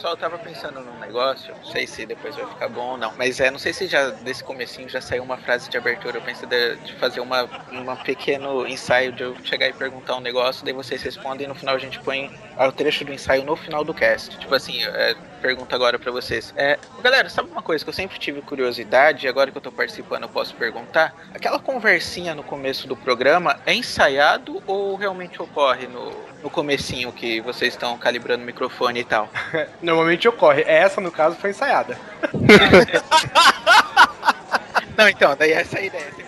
Só eu tava pensando num negócio, não sei se depois vai ficar bom ou não, mas é, não sei se já desse comecinho já saiu uma frase de abertura. Eu pensei de, de fazer uma, uma pequeno ensaio de eu chegar e perguntar um negócio, daí vocês respondem e no final a gente põe o trecho do ensaio no final do cast. Tipo assim, é, pergunta agora para vocês. É, galera, sabe uma coisa que eu sempre tive curiosidade e agora que eu tô participando eu posso perguntar? Aquela conversinha no começo do programa é ensaiado ou realmente ocorre no, no comecinho que vocês estão calibrando o microfone e tal? Normalmente ocorre. Essa, no caso, foi ensaiada. Não, então, daí essa é a ideia.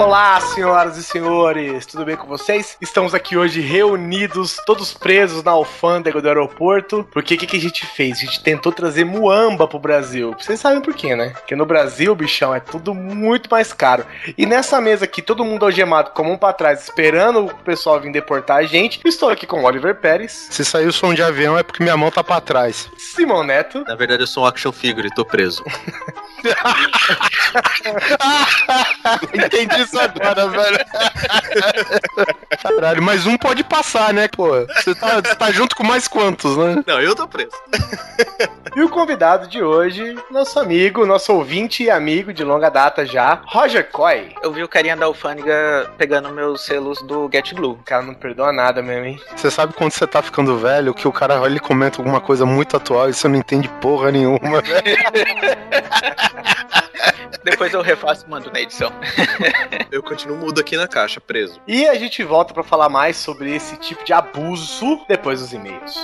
Olá, senhoras e senhores, tudo bem com vocês? Estamos aqui hoje reunidos, todos presos na alfândega do aeroporto. Porque o que, que, a gente fez? A gente tentou trazer muamba pro Brasil. Vocês sabem por quê, né? Porque no Brasil, bichão, é tudo muito mais caro. E nessa mesa aqui, todo mundo algemado com um pra trás, esperando o pessoal vir deportar a gente. Estou aqui com o Oliver Pérez. Se saiu o som de avião é porque minha mão tá pra trás. Simão Neto. Na verdade, eu sou um action figure e tô preso. Entendi isso agora, velho. Caralho, mas um pode passar, né, pô? Você tá, tá junto com mais quantos, né? Não, eu tô preso. e o convidado de hoje, nosso amigo, nosso ouvinte e amigo de longa data já, Roger Coy. Eu vi o carinha da alfândega pegando meus selos do Get Glue. O cara não perdoa nada mesmo, hein? Você sabe quando você tá ficando velho, que o cara ele comenta alguma coisa muito atual e você não entende porra nenhuma, velho. Depois eu refaço e mando na edição. eu continuo mudo aqui na caixa, preso. E a gente volta para falar mais sobre esse tipo de abuso depois dos e-mails.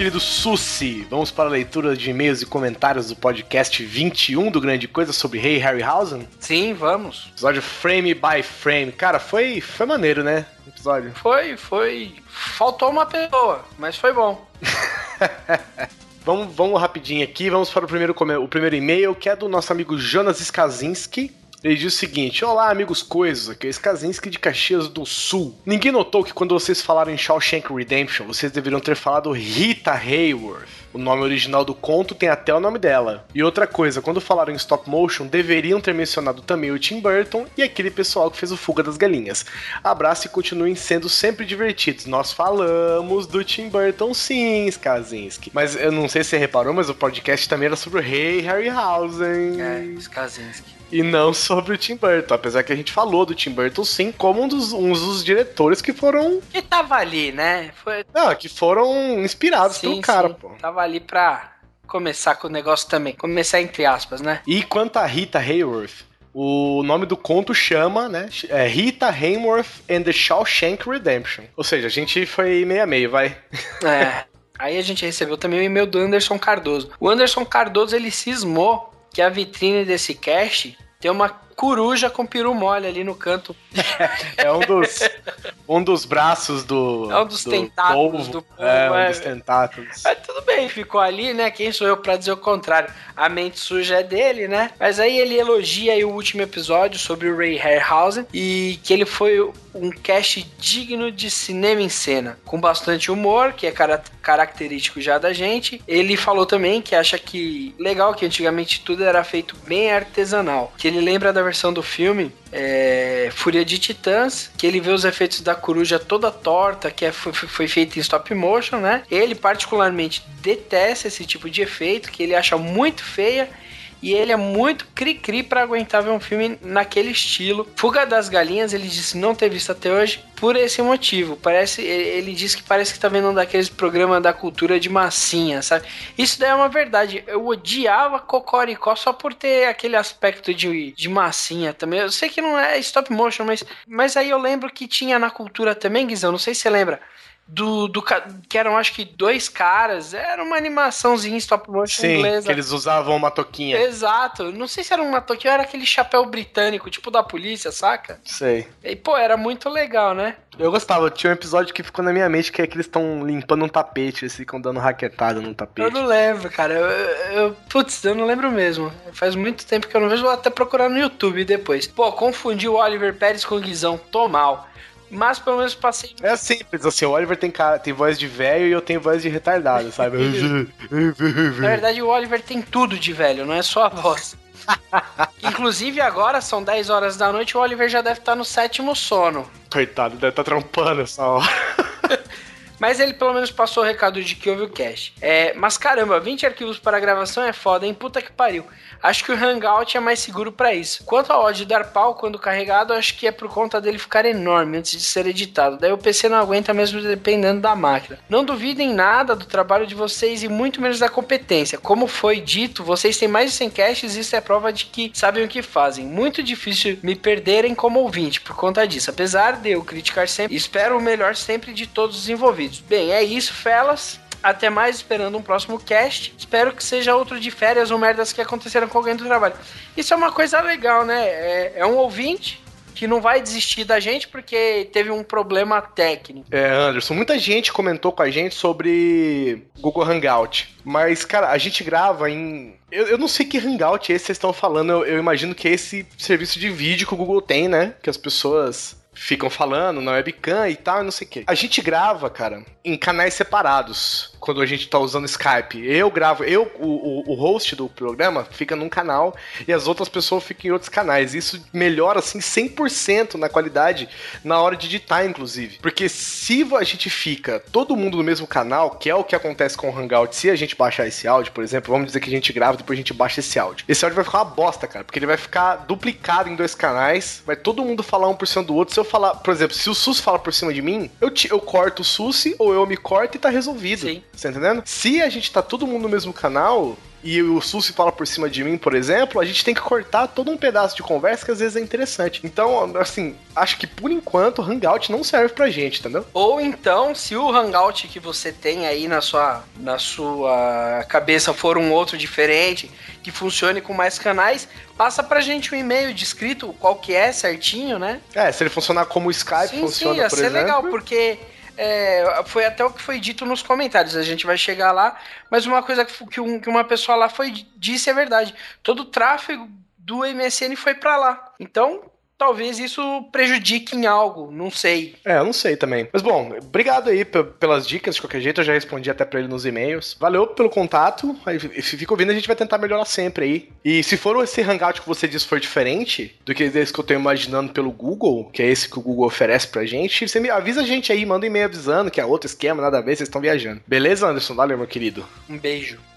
Querido Susi, vamos para a leitura de e-mails e comentários do podcast 21 do Grande Coisa sobre Rei hey Harryhausen? Sim, vamos. Episódio Frame by Frame. Cara, foi, foi maneiro, né? Episódio. Foi, foi. Faltou uma pessoa, mas foi bom. vamos, vamos rapidinho aqui, vamos para o primeiro, o primeiro e-mail, que é do nosso amigo Jonas Skazinski. Ele diz o seguinte: Olá, amigos coisas, aqui é Skazinski de Caxias do Sul. Ninguém notou que quando vocês falaram em Shawshank Redemption, vocês deveriam ter falado Rita Hayworth. O nome original do conto tem até o nome dela. E outra coisa, quando falaram em stop motion, deveriam ter mencionado também o Tim Burton e aquele pessoal que fez o Fuga das Galinhas. Abraço e continuem sendo sempre divertidos. Nós falamos do Tim Burton sim, Skazinski. Mas eu não sei se você reparou, mas o podcast também era sobre o Rei Harryhausen. É, Skazinski e não sobre o Tim Burton. Apesar que a gente falou do Tim Burton sim, como um dos, um dos diretores que foram. Que tava ali, né? Foi... Não, que foram inspirados sim, pelo cara, sim. pô. Tava ali pra começar com o negócio também. Começar entre aspas, né? E quanto a Rita Hayworth, o nome do conto chama, né? É Rita Hayworth and the Shawshank Redemption. Ou seja, a gente foi meio a meio, vai. É. Aí a gente recebeu também o e-mail do Anderson Cardoso. O Anderson Cardoso ele cismou que a vitrine desse cast tem uma coruja com peru mole ali no canto. é um dos, um dos braços do. É um dos do tentáculos polvo. do povo. É, um é. dos tentáculos. Mas tudo bem, ficou ali, né? Quem sou eu pra dizer o contrário? A mente suja é dele, né? Mas aí ele elogia aí o último episódio sobre o Ray Harryhausen e que ele foi um cast digno de cinema em cena, com bastante humor, que é car característico já da gente. Ele falou também que acha que legal que antigamente tudo era feito bem artesanal, que ele lembra da versão do filme é, Fúria de Titãs, que ele vê os efeitos da coruja toda torta, que é, foi, foi feito em stop motion, né? Ele particularmente detesta esse tipo de efeito, que ele acha muito feia e ele é muito cri-cri pra aguentar ver um filme naquele estilo. Fuga das Galinhas, ele disse não ter visto até hoje por esse motivo. Parece, ele disse que parece que tá vendo um daqueles programas da cultura de massinha, sabe? Isso daí é uma verdade. Eu odiava Cocoricó só por ter aquele aspecto de, de massinha também. Eu sei que não é stop motion, mas, mas aí eu lembro que tinha na cultura também, Guizão, não sei se você lembra do, do que eram acho que dois caras, era uma animaçãozinha stop motion Sim, inglesa. que eles usavam uma toquinha. Exato, não sei se era uma toquinha ou era aquele chapéu britânico, tipo da polícia, saca? Sei. E pô, era muito legal, né? Eu gostava, tinha um episódio que ficou na minha mente que é que eles estão limpando um tapete, eles ficam dando raquetada num tapete. Eu não lembro, cara. Eu, eu, putz, eu não lembro mesmo. Faz muito tempo que eu não vejo, vou até procurar no YouTube depois. Pô, confundi o Oliver Pérez com o Guizão, tô mal. Mas pelo menos passei. É simples, assim, o Oliver tem, cara, tem voz de velho e eu tenho voz de retardado, sabe? Na verdade, o Oliver tem tudo de velho, não é só a voz. Inclusive, agora são 10 horas da noite, o Oliver já deve estar no sétimo sono. Coitado, deve estar trampando essa hora. Mas ele pelo menos passou o recado de que houve o cache. É, mas caramba, 20 arquivos para gravação é foda, hein? Puta que pariu. Acho que o Hangout é mais seguro para isso. Quanto ao de dar pau quando carregado, acho que é por conta dele ficar enorme antes de ser editado. Daí o PC não aguenta mesmo dependendo da máquina. Não duvidem nada do trabalho de vocês e muito menos da competência. Como foi dito, vocês têm mais de 100 caches e isso é prova de que sabem o que fazem. Muito difícil me perderem como ouvinte por conta disso. Apesar de eu criticar sempre, espero o melhor sempre de todos os envolvidos. Bem, é isso, felas. Até mais, esperando um próximo cast. Espero que seja outro de férias ou merdas que aconteceram com alguém do trabalho. Isso é uma coisa legal, né? É, é um ouvinte que não vai desistir da gente porque teve um problema técnico. É, Anderson, muita gente comentou com a gente sobre Google Hangout. Mas, cara, a gente grava em. Eu, eu não sei que Hangout é esse vocês estão falando. Eu, eu imagino que é esse serviço de vídeo que o Google tem, né? Que as pessoas ficam falando na webcam e tal, não sei o quê. A gente grava, cara, em canais separados quando a gente tá usando Skype. Eu gravo, eu, o, o, host do programa, fica num canal e as outras pessoas ficam em outros canais. Isso melhora, assim, 100% na qualidade na hora de editar, inclusive. Porque se a gente fica todo mundo no mesmo canal, que é o que acontece com o Hangout, se a gente baixar esse áudio, por exemplo, vamos dizer que a gente grava depois a gente baixa esse áudio. Esse áudio vai ficar uma bosta, cara, porque ele vai ficar duplicado em dois canais, vai todo mundo falar um por cima do outro. Se eu falar, por exemplo, se o SUS fala por cima de mim, eu, te, eu corto o SUS ou eu me corto e tá resolvido. Sim. Você tá entendendo? Se a gente tá todo mundo no mesmo canal, e o Susi fala por cima de mim, por exemplo, a gente tem que cortar todo um pedaço de conversa que às vezes é interessante. Então, assim, acho que por enquanto o Hangout não serve pra gente, entendeu? Ou então, se o Hangout que você tem aí na sua, na sua cabeça for um outro diferente, que funcione com mais canais, passa pra gente um e-mail descrito qual que é certinho, né? É, se ele funcionar como o Skype sim, funciona, sim, ia por ser exemplo. legal, porque é, foi até o que foi dito nos comentários. A gente vai chegar lá, mas uma coisa que, um, que uma pessoa lá foi disse é verdade. Todo o tráfego do MSN foi para lá. Então, talvez isso prejudique em algo, não sei. É, eu não sei também. Mas bom, obrigado aí pelas dicas, de qualquer jeito, eu já respondi até pra ele nos e-mails. Valeu pelo contato, aí fica ouvindo, a gente vai tentar melhorar sempre aí. E se for esse Hangout que você disse for diferente do que esse que eu tô imaginando pelo Google, que é esse que o Google oferece pra gente, você me avisa a gente aí, manda um e-mail avisando que é outro esquema, nada a ver, vocês estão viajando. Beleza, Anderson? Valeu, meu querido. Um beijo.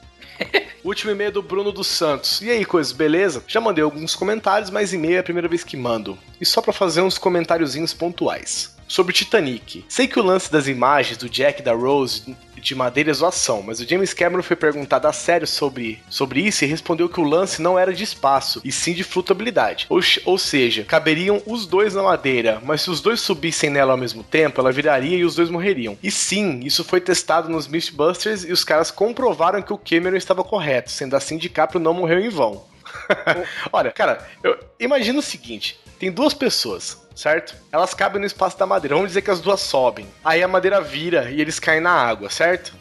Último e-mail do Bruno dos Santos. E aí, coisas, beleza? Já mandei alguns comentários, mas e-mail é a primeira vez que mando. E só para fazer uns comentáriozinhos pontuais. Sobre Titanic. Sei que o lance das imagens do Jack e da Rose de madeira é zoação, mas o James Cameron foi perguntado a sério sobre, sobre isso e respondeu que o lance não era de espaço, e sim de flutuabilidade. Ou, ou seja, caberiam os dois na madeira, mas se os dois subissem nela ao mesmo tempo, ela viraria e os dois morreriam. E sim, isso foi testado nos Mythbusters e os caras comprovaram que o Cameron estava correto, sendo assim DiCaprio não morreu em vão. Olha, cara, eu imagino o seguinte: tem duas pessoas, certo? Elas cabem no espaço da madeira. Vamos dizer que as duas sobem. Aí a madeira vira e eles caem na água, certo?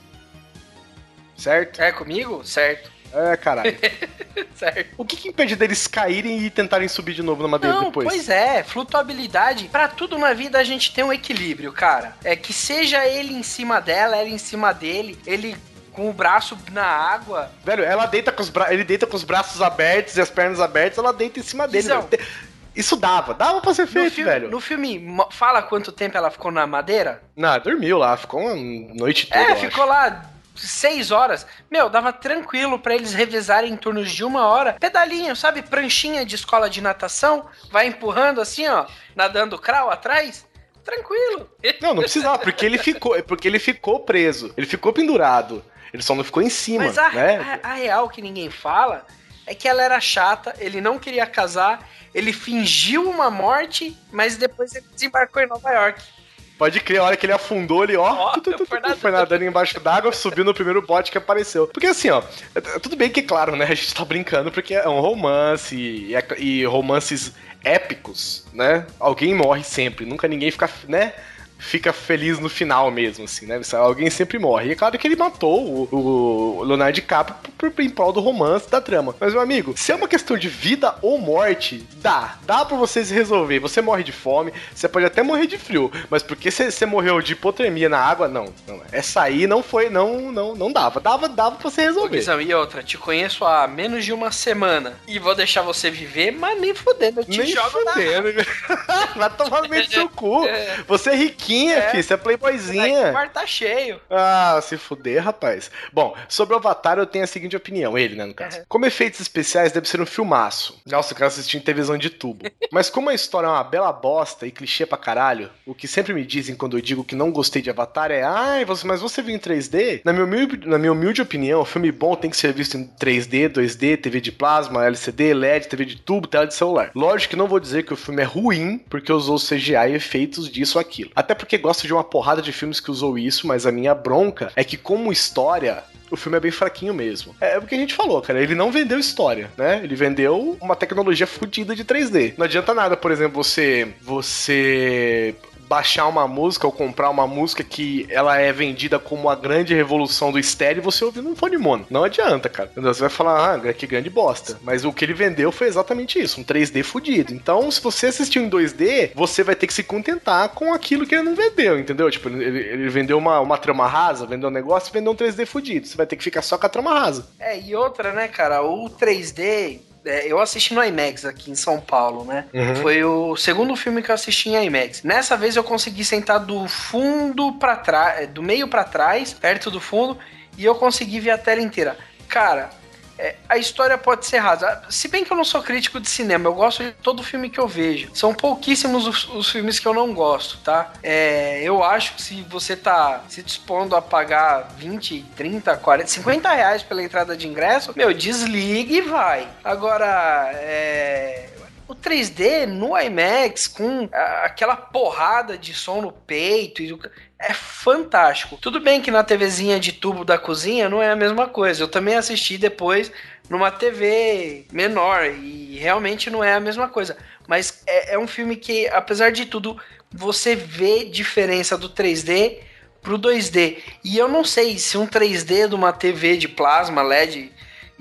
Certo? É comigo? Certo. É, caralho. certo. O que, que impede deles caírem e tentarem subir de novo na madeira Não, depois? Pois é, flutuabilidade. Para tudo na vida a gente tem um equilíbrio, cara. É que seja ele em cima dela, ela em cima dele, ele com o braço na água. Velho, ela deita com os bra... ele deita com os braços abertos e as pernas abertas, ela deita em cima dele. Velho. Isso dava, dava pra ser No feito, filme, velho. no filme, fala quanto tempo ela ficou na madeira? Não, dormiu lá, ficou uma noite toda. é, ficou acho. lá seis horas. Meu, dava tranquilo pra eles revezarem em turnos de uma hora. Pedalinho, sabe? Pranchinha de escola de natação. Vai empurrando assim, ó. Nadando crawl atrás. Tranquilo. Não, não precisava, porque ele ficou, porque ele ficou preso. Ele ficou pendurado. Ele só não ficou em cima, Mas a, né? a- a real que ninguém fala é que ela era chata, ele não queria casar, ele fingiu uma morte, mas depois ele desembarcou em Nova York. Pode crer, a hora que ele afundou ali, ó, Ó, tu, tu, tu, foi nadando. embaixo d'água, subiu no primeiro bote que apareceu. Porque assim, ó, é tudo bem que, claro, né, a gente tá brincando porque é um romance e, é- e romances épicos, né? Alguém morre sempre, nunca ninguém fica, né? Fica feliz no final mesmo, assim, né? Alguém sempre morre. E é claro que ele matou o, o Leonardo DiCaprio por, por, em prol do romance, da trama. Mas, meu amigo, se é uma questão de vida ou morte, dá. Dá pra vocês resolver. Você morre de fome, você pode até morrer de frio. Mas porque você, morreu de hipotermia na água, não. não. Essa aí não foi, não, não, não dava. Dava, dava pra você resolver. Guizão, e outra, te conheço há menos de uma semana e vou deixar você viver, mas nem fudendo, eu te Nem jogo na fudendo. Vai tomar no meio do seu cu. É. Você é riquinha, É. filho. Você é playboyzinha. o mar tá cheio. Ah, se fuder, rapaz. Bom, sobre o Avatar eu tenho a seguinte opinião, ele, né, no caso. Uhum. Como efeitos especiais, deve ser um filmaço. Nossa, eu quero assistir em televisão de tubo. Mas como a história é uma bela bosta e clichê pra caralho, o que sempre me dizem quando eu digo que não gostei de Avatar é ai, você, mas você viu em 3D? Na minha, humilde, na minha humilde opinião, o filme bom tem que ser visto em 3D, 2D, TV de plasma, LCD, LED, TV de tubo, tela de celular. Lógico que não vou dizer que o filme é ruim porque usou CGI e efeitos disso ou aquilo. Até porque gosto de uma porrada de filmes que usou isso, mas a minha bronca é que como história, o filme é bem fraquinho mesmo. É o que a gente falou, cara. Ele não vendeu história, né? Ele vendeu uma tecnologia fodida de 3D. Não adianta nada, por exemplo, você você baixar uma música ou comprar uma música que ela é vendida como a grande revolução do estéreo e você ouvir num fone mono. Não adianta, cara. Você vai falar, ah, que grande bosta. Mas o que ele vendeu foi exatamente isso, um 3D fudido. Então, se você assistiu em 2D, você vai ter que se contentar com aquilo que ele não vendeu, entendeu? Tipo, ele, ele vendeu uma, uma trama rasa, vendeu um negócio e vendeu um 3D fudido. Você vai ter que ficar só com a trama rasa. É, e outra, né, cara, o 3D, é, eu assisti no IMAX aqui em São Paulo, né? Uhum. Foi o segundo filme que eu assisti em IMAX. Nessa vez eu consegui sentar do fundo pra trás, do meio pra trás, perto do fundo, e eu consegui ver a tela inteira. Cara, é, a história pode ser rasa. Se bem que eu não sou crítico de cinema, eu gosto de todo filme que eu vejo. São pouquíssimos os, os filmes que eu não gosto, tá? É, eu acho que se você tá se dispondo a pagar 20, 30, 40, 50 reais pela entrada de ingresso, meu, desligue e vai. Agora, é. O 3D no IMAX com aquela porrada de som no peito e é fantástico. Tudo bem que na TVzinha de tubo da cozinha não é a mesma coisa. Eu também assisti depois numa TV menor e realmente não é a mesma coisa. Mas é, é um filme que, apesar de tudo, você vê diferença do 3D pro 2D. E eu não sei se um 3D de uma TV de plasma LED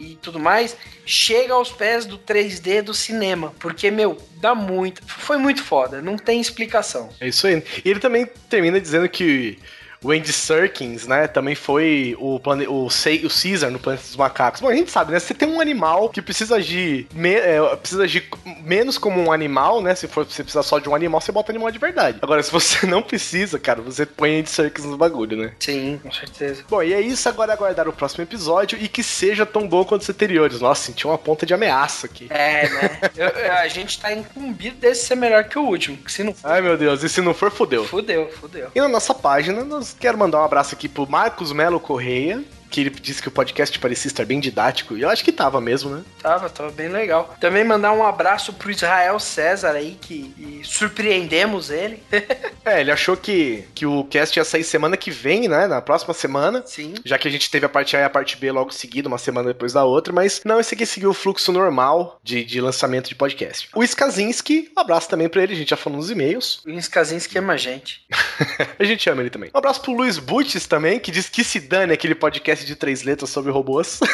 e tudo mais chega aos pés do 3D do cinema, porque meu, dá muito, foi muito foda, não tem explicação. É isso aí. E ele também termina dizendo que o Andy Serkins, né, também foi o, plane... o, Ce- o Caesar no Planeta dos Macacos. Bom, a gente sabe, né? Você tem um animal que precisa agir, me- é, precisa agir menos como um animal, né? Se for você precisar só de um animal, você bota animal de verdade. Agora, se você não precisa, cara, você põe Andy Serkins no bagulho, né? Sim, com certeza. Bom, e é isso. Agora é aguardar o próximo episódio e que seja tão bom quanto os anteriores. Nossa, senti uma ponta de ameaça aqui. É, né? Eu- a gente tá incumbido desse ser melhor que o último, que se não for, Ai, meu Deus. E se não for, fodeu. fudeu, fudeu. E na nossa página, nós quero mandar um abraço aqui pro Marcos Melo Correia, que ele disse que o podcast parecia estar bem didático. E eu acho que tava mesmo, né? Tava, tava bem legal. Também mandar um abraço pro Israel César aí, que surpreendemos ele. É, ele achou que, que o cast ia sair semana que vem, né? Na próxima semana. Sim. Já que a gente teve a parte A e a parte B logo seguido, uma semana depois da outra, mas não, esse aqui seguiu o fluxo normal de, de lançamento de podcast. O Skazinski, um abraço também pra ele, a já falou nos e-mails. O Skazinski ama a gente. A gente ama ele também. Um abraço pro Luiz Butches também, que diz que se dane aquele podcast de três letras sobre robôs.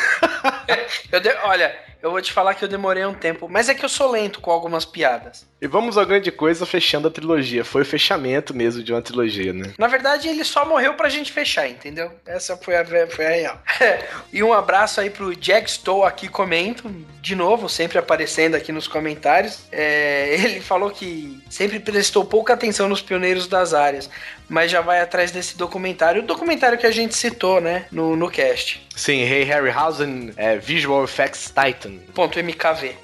Eu de- Olha, eu vou te falar que eu demorei um tempo, mas é que eu sou lento com algumas piadas. E vamos à grande coisa, fechando a trilogia. Foi o fechamento mesmo de uma trilogia, né? Na verdade, ele só morreu pra gente fechar, entendeu? Essa foi a, foi a real. e um abraço aí pro Jack Stowe aqui comento, de novo, sempre aparecendo aqui nos comentários. É, ele falou que sempre prestou pouca atenção nos pioneiros das áreas, mas já vai atrás desse documentário. O documentário que a gente citou, né, no, no cast. Sim, Ray Harryhausen, é, Visual Effects Titan. Ponto MKV.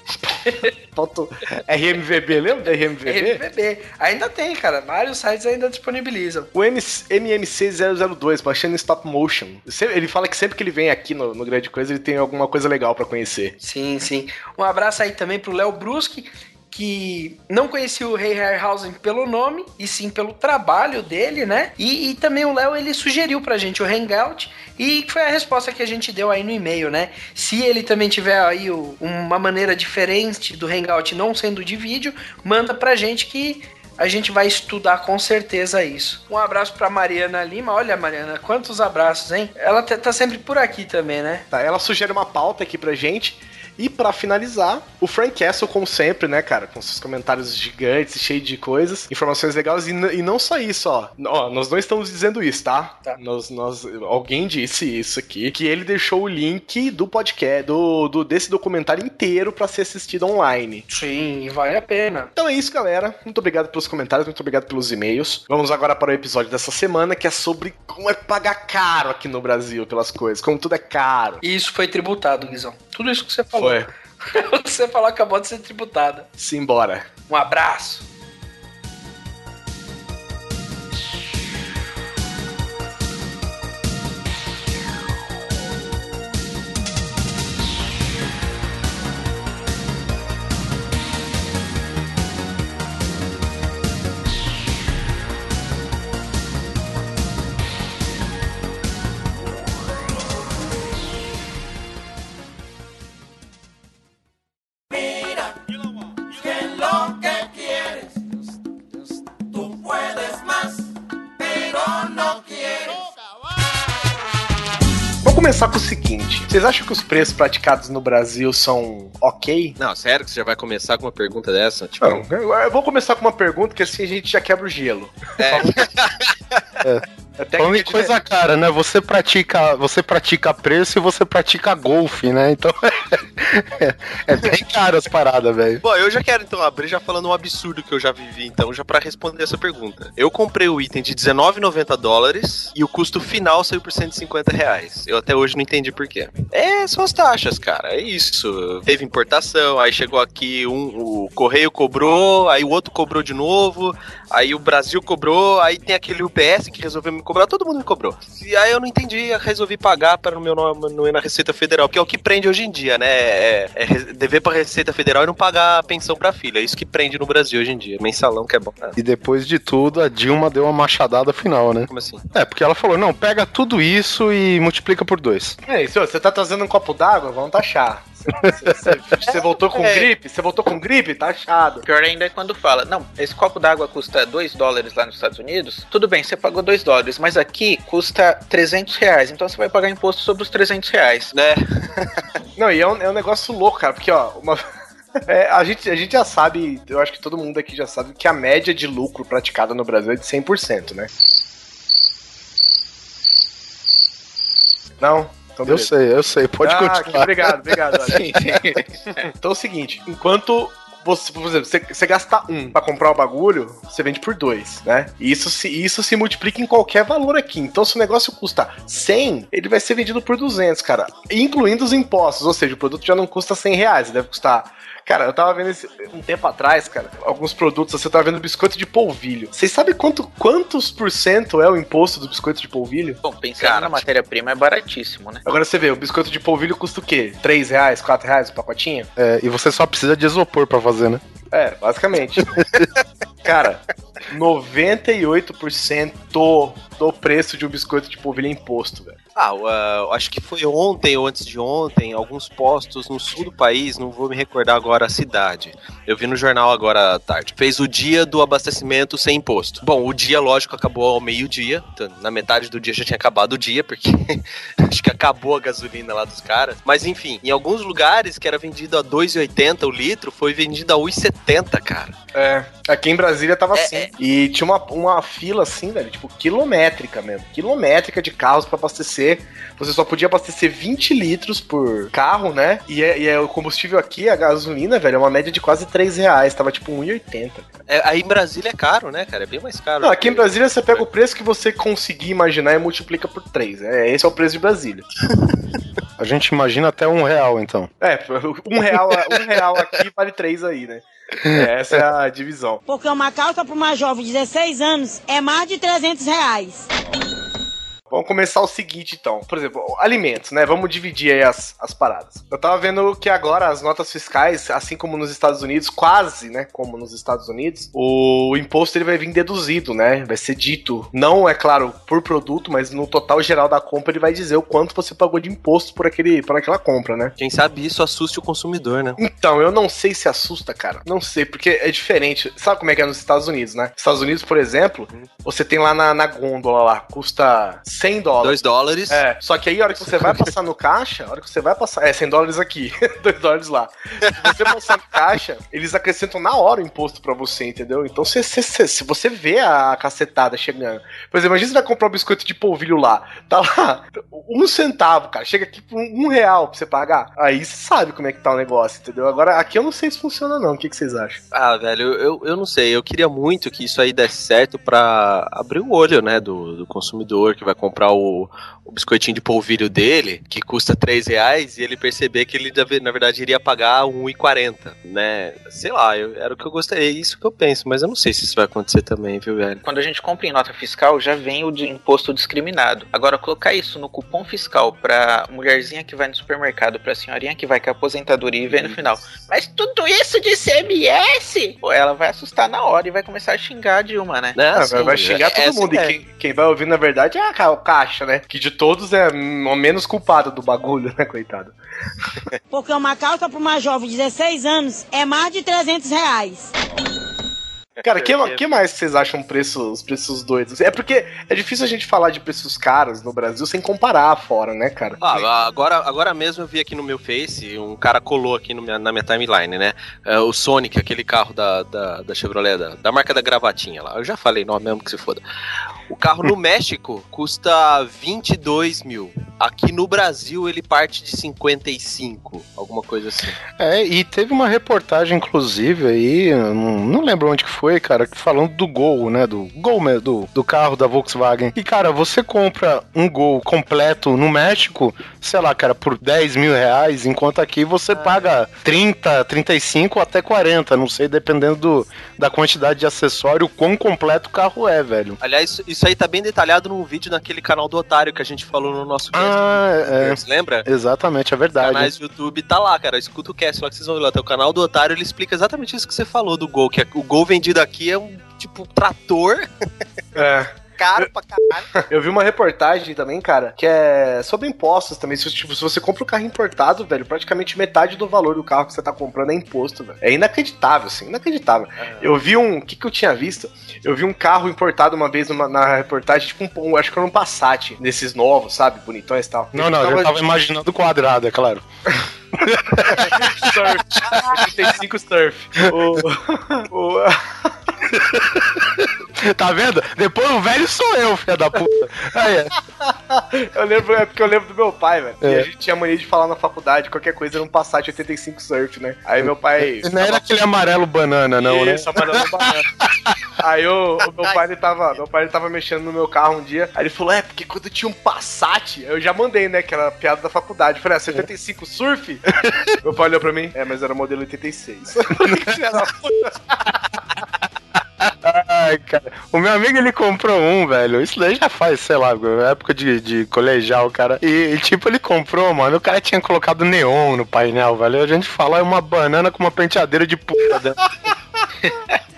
Ponto RMVB, lembra da RMVB? RVB. Ainda tem, cara. Vários sites ainda disponibilizam. O MC MMC002, baixando stop motion. Ele fala que sempre que ele vem aqui no, no Grande Coisa, ele tem alguma coisa legal pra conhecer. Sim, sim. Um abraço aí também pro Léo Bruschi, que não conhecia o Ray Harryhausen pelo nome, e sim pelo trabalho dele, né? E, e também o Léo, ele sugeriu pra gente o Hangout, e foi a resposta que a gente deu aí no e-mail, né? Se ele também tiver aí o- uma maneira diferente do Hangout não sendo de vídeo, manda pra gente que a gente vai estudar com certeza isso. Um abraço pra Mariana Lima. Olha, Mariana, quantos abraços, hein? Ela tá tá sempre por aqui também, né? Tá, ela sugere uma pauta aqui pra gente. E pra finalizar, o Frank Castle, como sempre, né, cara, com seus comentários gigantes, cheio de coisas, informações legais, e, e não só isso, ó. Ó, nós não estamos dizendo isso, tá? Tá. Nós, nós, alguém disse isso aqui, que ele deixou o link do podcast, do, do- desse documentário inteiro pra ser assistido online. Sim, vale a pena. Então é isso, galera. Muito obrigado pelos comentários, muito obrigado pelos e-mails. Vamos agora para o episódio dessa semana, que é sobre como é pagar caro aqui no Brasil pelas coisas, como tudo é caro. E isso foi tributado, Guizão. Tudo isso que você falou. Foi. você falou acabou de ser tributado. Simbora. Um abraço. Vocês acham que os preços praticados no Brasil são ok? Não, sério que você já vai começar com uma pergunta dessa? Tipo, Não, eu vou começar com uma pergunta que assim a gente já quebra o gelo. É. É Falando em de- coisa cara, né? Você pratica, você pratica preço e você pratica golfe, né? Então é, é bem caro as paradas, velho. Bom, eu já quero então abrir já falando um absurdo que eu já vivi, então, já pra responder essa pergunta. Eu comprei o item de R$19,90 dólares e o custo final saiu por 150 reais. Eu até hoje não entendi por quê. É, são as taxas, cara. É isso. Teve importação, aí chegou aqui um, o correio cobrou, aí o outro cobrou de novo, aí o Brasil cobrou, aí tem aquele UPS que resolveu me cobrar, todo mundo me cobrou. E aí eu não entendi, eu resolvi pagar para o meu nome não ir na Receita Federal, que é o que prende hoje em dia, né? É, é re- dever pra Receita Federal e não pagar a pensão pra filha. É isso que prende no Brasil hoje em dia. Mensalão que é bom. né? E depois de tudo, a Dilma deu uma machadada final, né? Como assim? É, porque ela falou: não, pega tudo isso e multiplica por dois. É isso, você tá trazendo um copo d'água? Vamos taxar. Você- voltou com É. gripe? Você voltou com gripe? Taxado. Pior ainda é quando fala, não, esse copo d'água custa 2 dólares lá nos Estados Unidos. Tudo bem, você pagou 2 dólares, mas aqui custa 300 reais. Então você vai pagar imposto sobre os 300 reais. Né? Não, e é um, é um negócio louco, cara, porque, ó, uma- é, a, gente, a gente já sabe, eu acho que todo mundo aqui já sabe que a média de lucro praticada no Brasil é de 100%, né? Não? Então, Eu sei, eu sei, pode ah, continuar. obrigado, obrigado. olha. então é o seguinte, enquanto você, por exemplo, você, você gasta um pra comprar o bagulho, você vende por dois, né? E isso se, isso se multiplica em qualquer valor aqui. Então, se o negócio custa 100, ele vai ser vendido por 200, cara. Incluindo os impostos, ou seja, o produto já não custa 100 reais, ele deve custar... Cara, eu tava vendo esse, um tempo atrás, cara, alguns produtos, você tava vendo biscoito de polvilho. Vocês sabem quanto, quantos por cento é o imposto do biscoito de polvilho? Bom, pensando Cara, na matéria-prima é baratíssimo, né? Agora você vê, o biscoito de polvilho custa o quê? 3 reais, 4 reais o pacotinho? É, e você só precisa de isopor pra fazer, né? É, basicamente. Cara, 98% do preço de um biscoito de polvilho é imposto, velho. Ah, uh, acho que foi ontem ou antes de ontem, alguns postos no sul do país, não vou me recordar agora a cidade. Eu vi no jornal agora à tarde. Fez o dia do abastecimento sem imposto. Bom, o dia, lógico, acabou ao meio-dia. Então, na metade do dia já tinha acabado o dia, porque acho que acabou a gasolina lá dos caras. Mas enfim, em alguns lugares que era vendido a 2,80 o litro, foi vendido a 1,70, cara. É, aqui em Brasília tava É, assim. é. E tinha uma, uma fila assim, velho, tipo, quilométrica mesmo. Quilométrica de carros pra abastecer. Você só podia abastecer 20 litros por carro, né? E, é, e é o combustível aqui, a gasolina, velho, é uma média de quase 3 reais. Tava tipo 1,80. É, aí em Brasília é caro, né, cara? É bem mais caro. Não, aqui em Brasília você pega o preço que você conseguir imaginar e multiplica por 3. É, esse é o preço de Brasília. A gente imagina até um real, então. É, um real, um real aqui vale 3 aí, né? É, essa é a divisão. Porque uma calça para uma jovem de 16 anos é mais de 300 reais. Vamos começar o seguinte, então. Por exemplo, alimentos, né? Vamos dividir aí as, as paradas. Eu tava vendo que agora as notas fiscais, assim como nos Estados Unidos, quase, né? Como nos Estados Unidos, o imposto ele vai vir deduzido, né? Vai ser dito. Não, é claro, por produto, mas no total geral da compra ele vai dizer o quanto você pagou de imposto por, aquele, por aquela compra, né? Quem sabe isso assuste o consumidor, né? Então, eu não sei se assusta, cara. Não sei, porque é diferente. Sabe como é que é nos Estados Unidos, né? Estados Unidos, por exemplo, você tem lá na, na gôndola lá, custa 100 dólares. 2 dólares. É, só que aí a hora que você vai passar no caixa, a hora que você vai passar. É, 100 dólares aqui, 2 dólares lá. Se você passar no caixa, eles acrescentam na hora o imposto pra você, entendeu? Então se, se, se, se você vê a cacetada chegando. Por exemplo, imagina você vai comprar um biscoito de polvilho lá. Tá lá, um centavo, cara. Chega aqui por um, um real pra você pagar. Aí você sabe como é que tá o negócio, entendeu? Agora, aqui eu não sei se funciona, não. O que, que vocês acham? Ah, velho, eu, eu não sei. Eu queria muito que isso aí desse certo pra abrir o olho, né, do, do consumidor que vai comprar o, o biscoitinho de polvilho dele, que custa 3 reais, e ele perceber que ele, na verdade, iria pagar 1,40, né? Sei lá, eu, era o que eu gostaria, é isso que eu penso, mas eu não sei se isso vai acontecer também, viu, velho? Quando a gente compra em nota fiscal, já vem o de imposto discriminado. Agora, colocar isso no cupom fiscal pra mulherzinha que vai no supermercado, pra senhorinha que vai com a aposentadoria e vem no final. Mas tudo isso de CMS? Pô, ela vai assustar na hora e vai começar a xingar a Dilma, né? né? Ah, assim, vai xingar todo essa mundo. é- E quem, quem vai ouvir, na verdade, é a caixa, né? Que de todos é o menos culpado do bagulho, né, coitado? Porque uma calça para uma jovem de 16 anos é mais de 300 reais. Cara, o que, que mais vocês acham preço, os preços doidos? É porque é difícil a gente falar de preços caros no Brasil sem comparar fora, né, cara? Ah, agora, agora mesmo eu vi aqui no meu Face, um cara colou aqui no minha- na minha timeline, né? É, o Sonic, aquele carro da, da, da Chevrolet, da, da marca da gravatinha lá. Eu já falei nome mesmo que se foda. O carro no México custa 22 mil. Aqui no Brasil ele parte de 55, alguma coisa assim. É, e teve uma reportagem, inclusive, aí, não, não lembro onde que foi, cara, falando do Gol, né? Do Gol do, do carro da Volkswagen. E, cara, você compra um Gol completo no México, sei lá, cara, por 10 mil reais, enquanto aqui você paga 30, 35 até 40, não sei, dependendo do, da quantidade de acessório, o quão completo o carro é, velho. Aliás, isso, isso aí tá bem detalhado num vídeo naquele canal do Otário que a gente falou no nosso cast. Ah, é. Você lembra? Exatamente, é verdade. canais do YouTube tá lá, cara. Escuta o cast lá que vocês vão ver lá. Tem o canal do Otário, ele explica exatamente isso que você falou do Gol. Que é- o Gol vendido aqui é um tipo trator É. caro pra caralho. Eu vi uma reportagem também, cara, que é sobre impostos também. Se, tipo, se você compra um carro importado, velho, praticamente metade do valor do carro que você tá comprando é imposto, velho. É inacreditável, assim, inacreditável. Eu vi um. O que, que eu tinha visto? Eu vi um carro importado uma vez numa- na reportagem, tipo, um, um- acho que era um Passat, desses novos, sabe? Bonitões e tal. Não, não, eu tava imaginando quadrado, é claro. Surf. 85 Surf. O, o, Tá vendo? Depois o velho sou eu, filha da puta. Aí, é. eu lembro, é porque eu lembro do meu pai, velho. E É. a gente tinha mania de falar na faculdade, qualquer coisa era um Passat 85 Surf, né? Aí meu pai. Não era aquele amarelo banana, não, né? Isso, amarelo banana. Aí o, o meu pai ele tava, meu pai ele tava mexendo no meu carro um dia. Aí ele falou: "É, porque quando tinha um Passat, eu já mandei, né, que era piada da faculdade. Eu falei: "Ah, 75 Surf?" meu pai olhou pra mim: "É, mas era modelo 86." Ai, cara. O meu amigo, ele comprou um, velho. Isso daí já faz, sei lá, época de, de colegial, cara. E, e, tipo, ele comprou, mano. O cara tinha colocado neon no painel, velho. A gente fala, é uma banana com uma penteadeira de puta.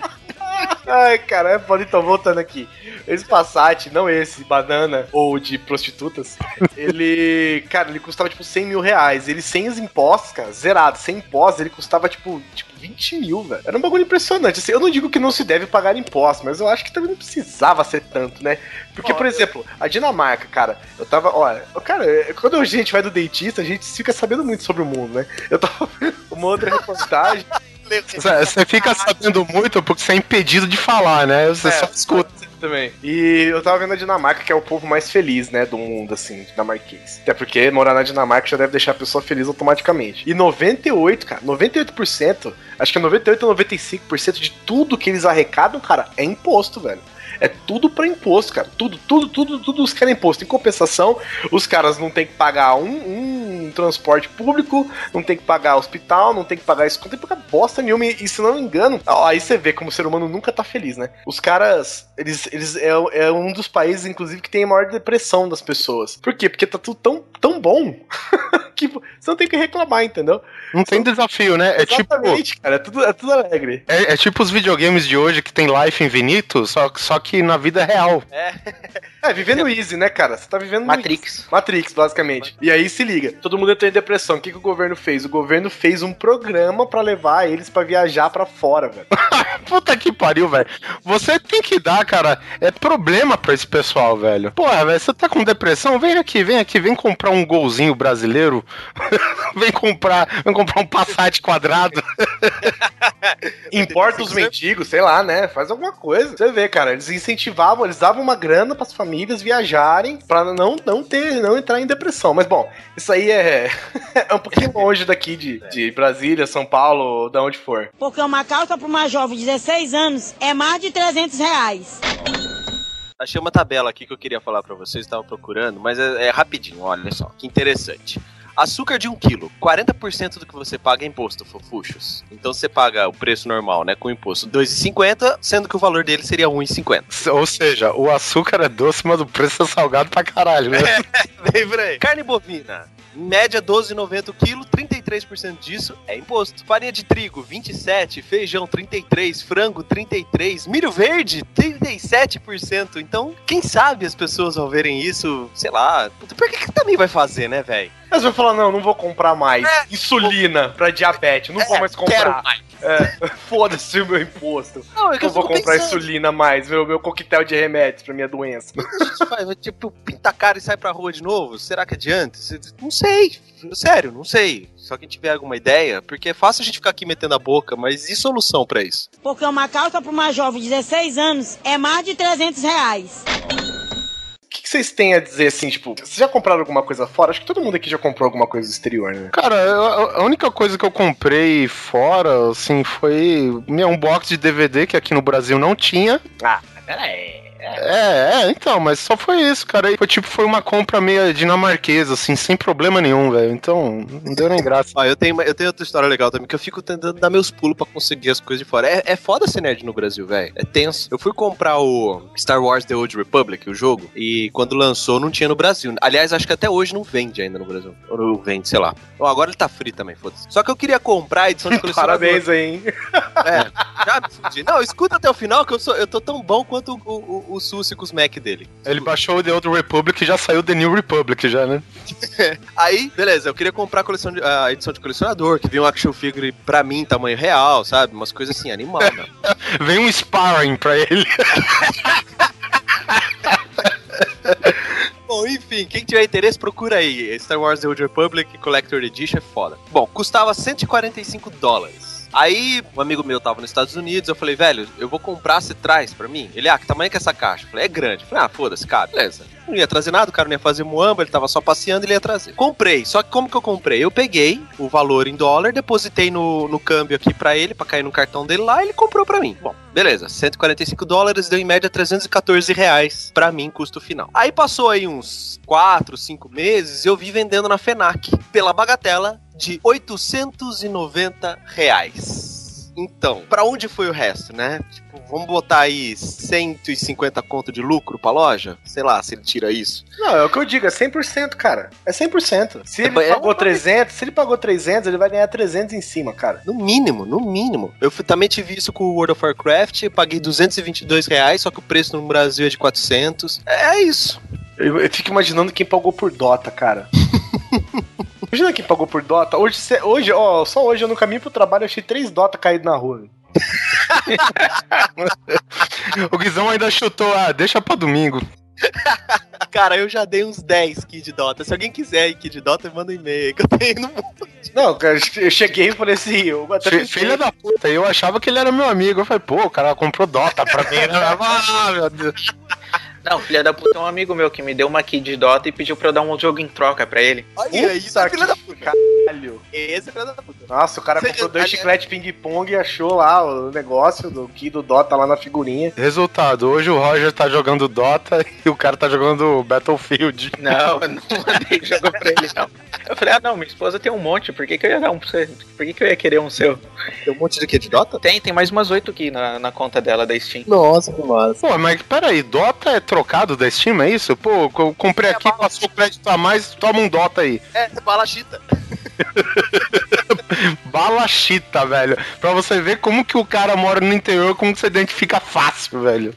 Ai, cara, é foda. Então, voltando aqui. esse Passat, não esse, banana ou de prostitutas, ele, cara, ele custava tipo 100 mil reais. Ele sem os impostos, cara, zerado, sem impostos, ele custava tipo, tipo 20 mil, velho. Era um bagulho impressionante. Assim, eu não digo que não se deve pagar impostos, mas eu acho que também não precisava ser tanto, né? Porque, por exemplo, a Dinamarca, cara, eu tava, olha, cara, quando a gente vai do dentista, a gente fica sabendo muito sobre o mundo, né? Eu tava vendo uma outra reportagem. Você fica sabendo muito porque você é impedido de falar, né? Você É, só escuta. também. E eu tava vendo a Dinamarca, que é o povo mais feliz, né, do mundo, assim, dinamarquês. Até porque morar na Dinamarca já deve deixar a pessoa feliz automaticamente. E 98, cara, 98%, acho que é 98 ou 95% de tudo que eles arrecadam, cara, é imposto, velho. É tudo pra imposto, cara. Tudo, tudo, tudo, tudo os caras imposto. Em compensação, os caras não tem que pagar um, um transporte público, não tem que pagar hospital, não tem que pagar isso, não tem que pagar bosta nenhuma. E, e se não me engano, ó, aí você vê como o ser humano nunca tá feliz, né? Os caras, eles, eles é, é um dos países, inclusive, que tem a maior depressão das pessoas. Por quê? Porque tá tudo tão, tão bom que você não tem que reclamar, entendeu? Não tem desafio, né? É tipo. Exatamente, cara. É tudo, é tudo alegre. É, é tipo os videogames de hoje que tem life infinito, só, só que na vida real. É, vivendo easy, né, cara? Você tá vivendo no Matrix. easy. Matrix, basicamente. E aí se liga, todo mundo entrou em depressão. O que, que o governo fez? O governo fez um programa pra levar eles pra viajar pra fora, velho. Puta que pariu, velho. Você tem que dar, cara. É problema pra esse pessoal, velho. Porra, velho, você tá com depressão? Vem aqui, vem aqui, vem comprar um golzinho brasileiro. vem comprar, vem comprar um Passat quadrado. Importa os mendigos, sei lá, né? Faz alguma coisa. Você vê, cara, eles incentivavam, eles davam uma grana pras famílias viajarem pra não, não ter, não entrar em depressão. Mas bom, isso aí é, é um pouquinho longe daqui de, de Brasília, São Paulo, da onde for. Porque uma calça pra uma jovem de 16 anos é mais de 300 reais. Achei uma tabela aqui que eu queria falar pra vocês, estava procurando, mas é, é rapidinho, olha só, que interessante. Açúcar de 1 quilo, 40% do que você paga é imposto, fofuchos. Então você paga o preço normal, né, com imposto 2,50, sendo que o valor dele seria 1,50. Ou seja, o açúcar é doce, mas o preço é salgado pra caralho, né? Vem por aí. Carne bovina, média 12,90 o quilo, 33% disso é imposto. Farinha de trigo, 27, feijão 33, frango 33, milho verde 37%. Então, quem sabe as pessoas ao verem isso, sei lá, por que, que também vai fazer, né, velho? Mas vai falar, não, não vou comprar mais. Insulina pra diabetes, não vou mais É, comprar. mais. É, Foda-se o meu imposto. Não, é Não vou comprar pensando. insulina mais, meu, meu coquetel de remédios pra minha doença. Tipo, pinta a cara e sai pra rua de novo? Será que adianta? Não sei. Sério, não sei. Só quem tiver alguma ideia, porque é fácil a gente ficar aqui metendo a boca, mas e solução pra isso? Porque uma calça pra uma jovem de 16 anos é mais de 300 reais. O que, que vocês têm a dizer assim, tipo, vocês já compraram alguma coisa fora? Acho que todo mundo aqui já comprou alguma coisa do exterior, né? Cara, eu- a única coisa que eu comprei fora, assim, foi meu, um box de DVD que aqui no Brasil não tinha. Ah, pera aí. É, é, então, mas só foi isso, cara. E Foi tipo, foi uma compra meio dinamarquesa, assim, sem problema nenhum, velho. Então, não deu nem graça. Ó, eu tenho, eu tenho outra história legal também, que eu fico tentando dar meus pulos pra conseguir as coisas de fora. É, é foda ser nerd no Brasil, velho. É tenso. Eu fui comprar o Star Wars The Old Republic, o jogo, e quando lançou não tinha no Brasil. Aliás, acho que até hoje não vende ainda no Brasil. Ou não vende, sei lá. Bom, agora ele tá free também, foda-se. Só que eu queria comprar a edição de colecionador. Parabéns aí, hein? É, já me fudi. Não, escuta até o final que eu, sou, eu tô tão bom quanto o, o, o Susi com os Mac dele. Ele baixou o The Old Republic e já saiu The New Republic, já, né? Aí, beleza, eu queria comprar a, de- a edição de colecionador, que vinha um action figure pra mim, tamanho real, sabe? Umas coisas assim, animal, né? Vem um sparring pra ele. Bom, enfim, quem tiver interesse, procura aí. Star Wars The Old Republic Collector Edition é foda. Bom, custava 145 dólares. Aí, um amigo meu tava nos Estados Unidos, eu falei, velho, eu vou comprar, você traz pra mim? Ele, ah, que tamanho que é essa caixa? Eu falei, é grande. Eu falei, ah, foda-se, cara, beleza. Não ia trazer nada, o cara não ia fazer muamba, ele tava só passeando, ele ia trazer. Comprei, só que como que eu comprei? Eu peguei o valor em dólar, depositei no, no câmbio aqui pra ele, pra cair no cartão dele lá, ele comprou pra mim. Bom, beleza, 145 dólares, deu em média 314 reais pra mim, custo final. Aí passou aí uns 4, 5 meses, eu vi vendendo na FENAC, pela bagatela de 890 reais. Então, pra onde foi o resto, né? Tipo, vamos botar aí 150 conto de lucro pra loja? Sei lá, se ele tira isso. Não, é o que eu digo, é 100%, cara. É 100%. Se ele É, pagou é- 300, se ele pagou 300, ele vai ganhar 300 em cima, cara. No mínimo, no mínimo. Eu também tive isso com o World of Warcraft, paguei 222 reais, só que o preço no Brasil é de 400. É, é isso. Eu, eu fico imaginando quem pagou por Dota, cara. Imagina quem pagou por Dota. Hoje, cê- hoje, ó, só hoje eu no caminho pro trabalho achei três Dota caídos na rua. O Guizão ainda chutou, ah, deixa pra domingo. Cara, eu já dei uns 10 Kid Dota. Se alguém quiser ir Kid Dota, manda um e-mail que eu tenho no mundo. Não, cara, eu cheguei e falei assim, eu até Filha da puta, eu achava que ele era meu amigo. Eu falei, pô, o cara comprou Dota pra mim. né? Ah, meu Deus. Não, filha da puta é um amigo meu que me deu uma key de Dota e pediu pra eu dar um jogo em troca pra ele. Olha, isso é filha da puta. Caralho. Esse é filha da puta. Nossa, o cara Você- comprou dois aliás- chiclete ping-pong e achou lá o negócio do Ki do Dota lá na figurinha. Resultado, hoje o Roger tá jogando Dota e o cara tá jogando Battlefield. Não, eu não mandei jogo pra ele, não. Eu falei, ah não, minha esposa tem um monte, por que, que eu ia dar um pra você? Por que, que eu ia querer um seu? Tem um monte de Kid Dota? Tem, tem mais umas oito aqui na, na conta dela da Steam. Nossa, que massa. Pô, mas peraí, Dota é trocado da Steam, é isso? Pô, eu comprei aqui, passou crédito a mais, toma um Dota aí. É, bala chita. Bala chita, velho. Pra você ver como que o cara mora no interior, como que você identifica fácil, velho.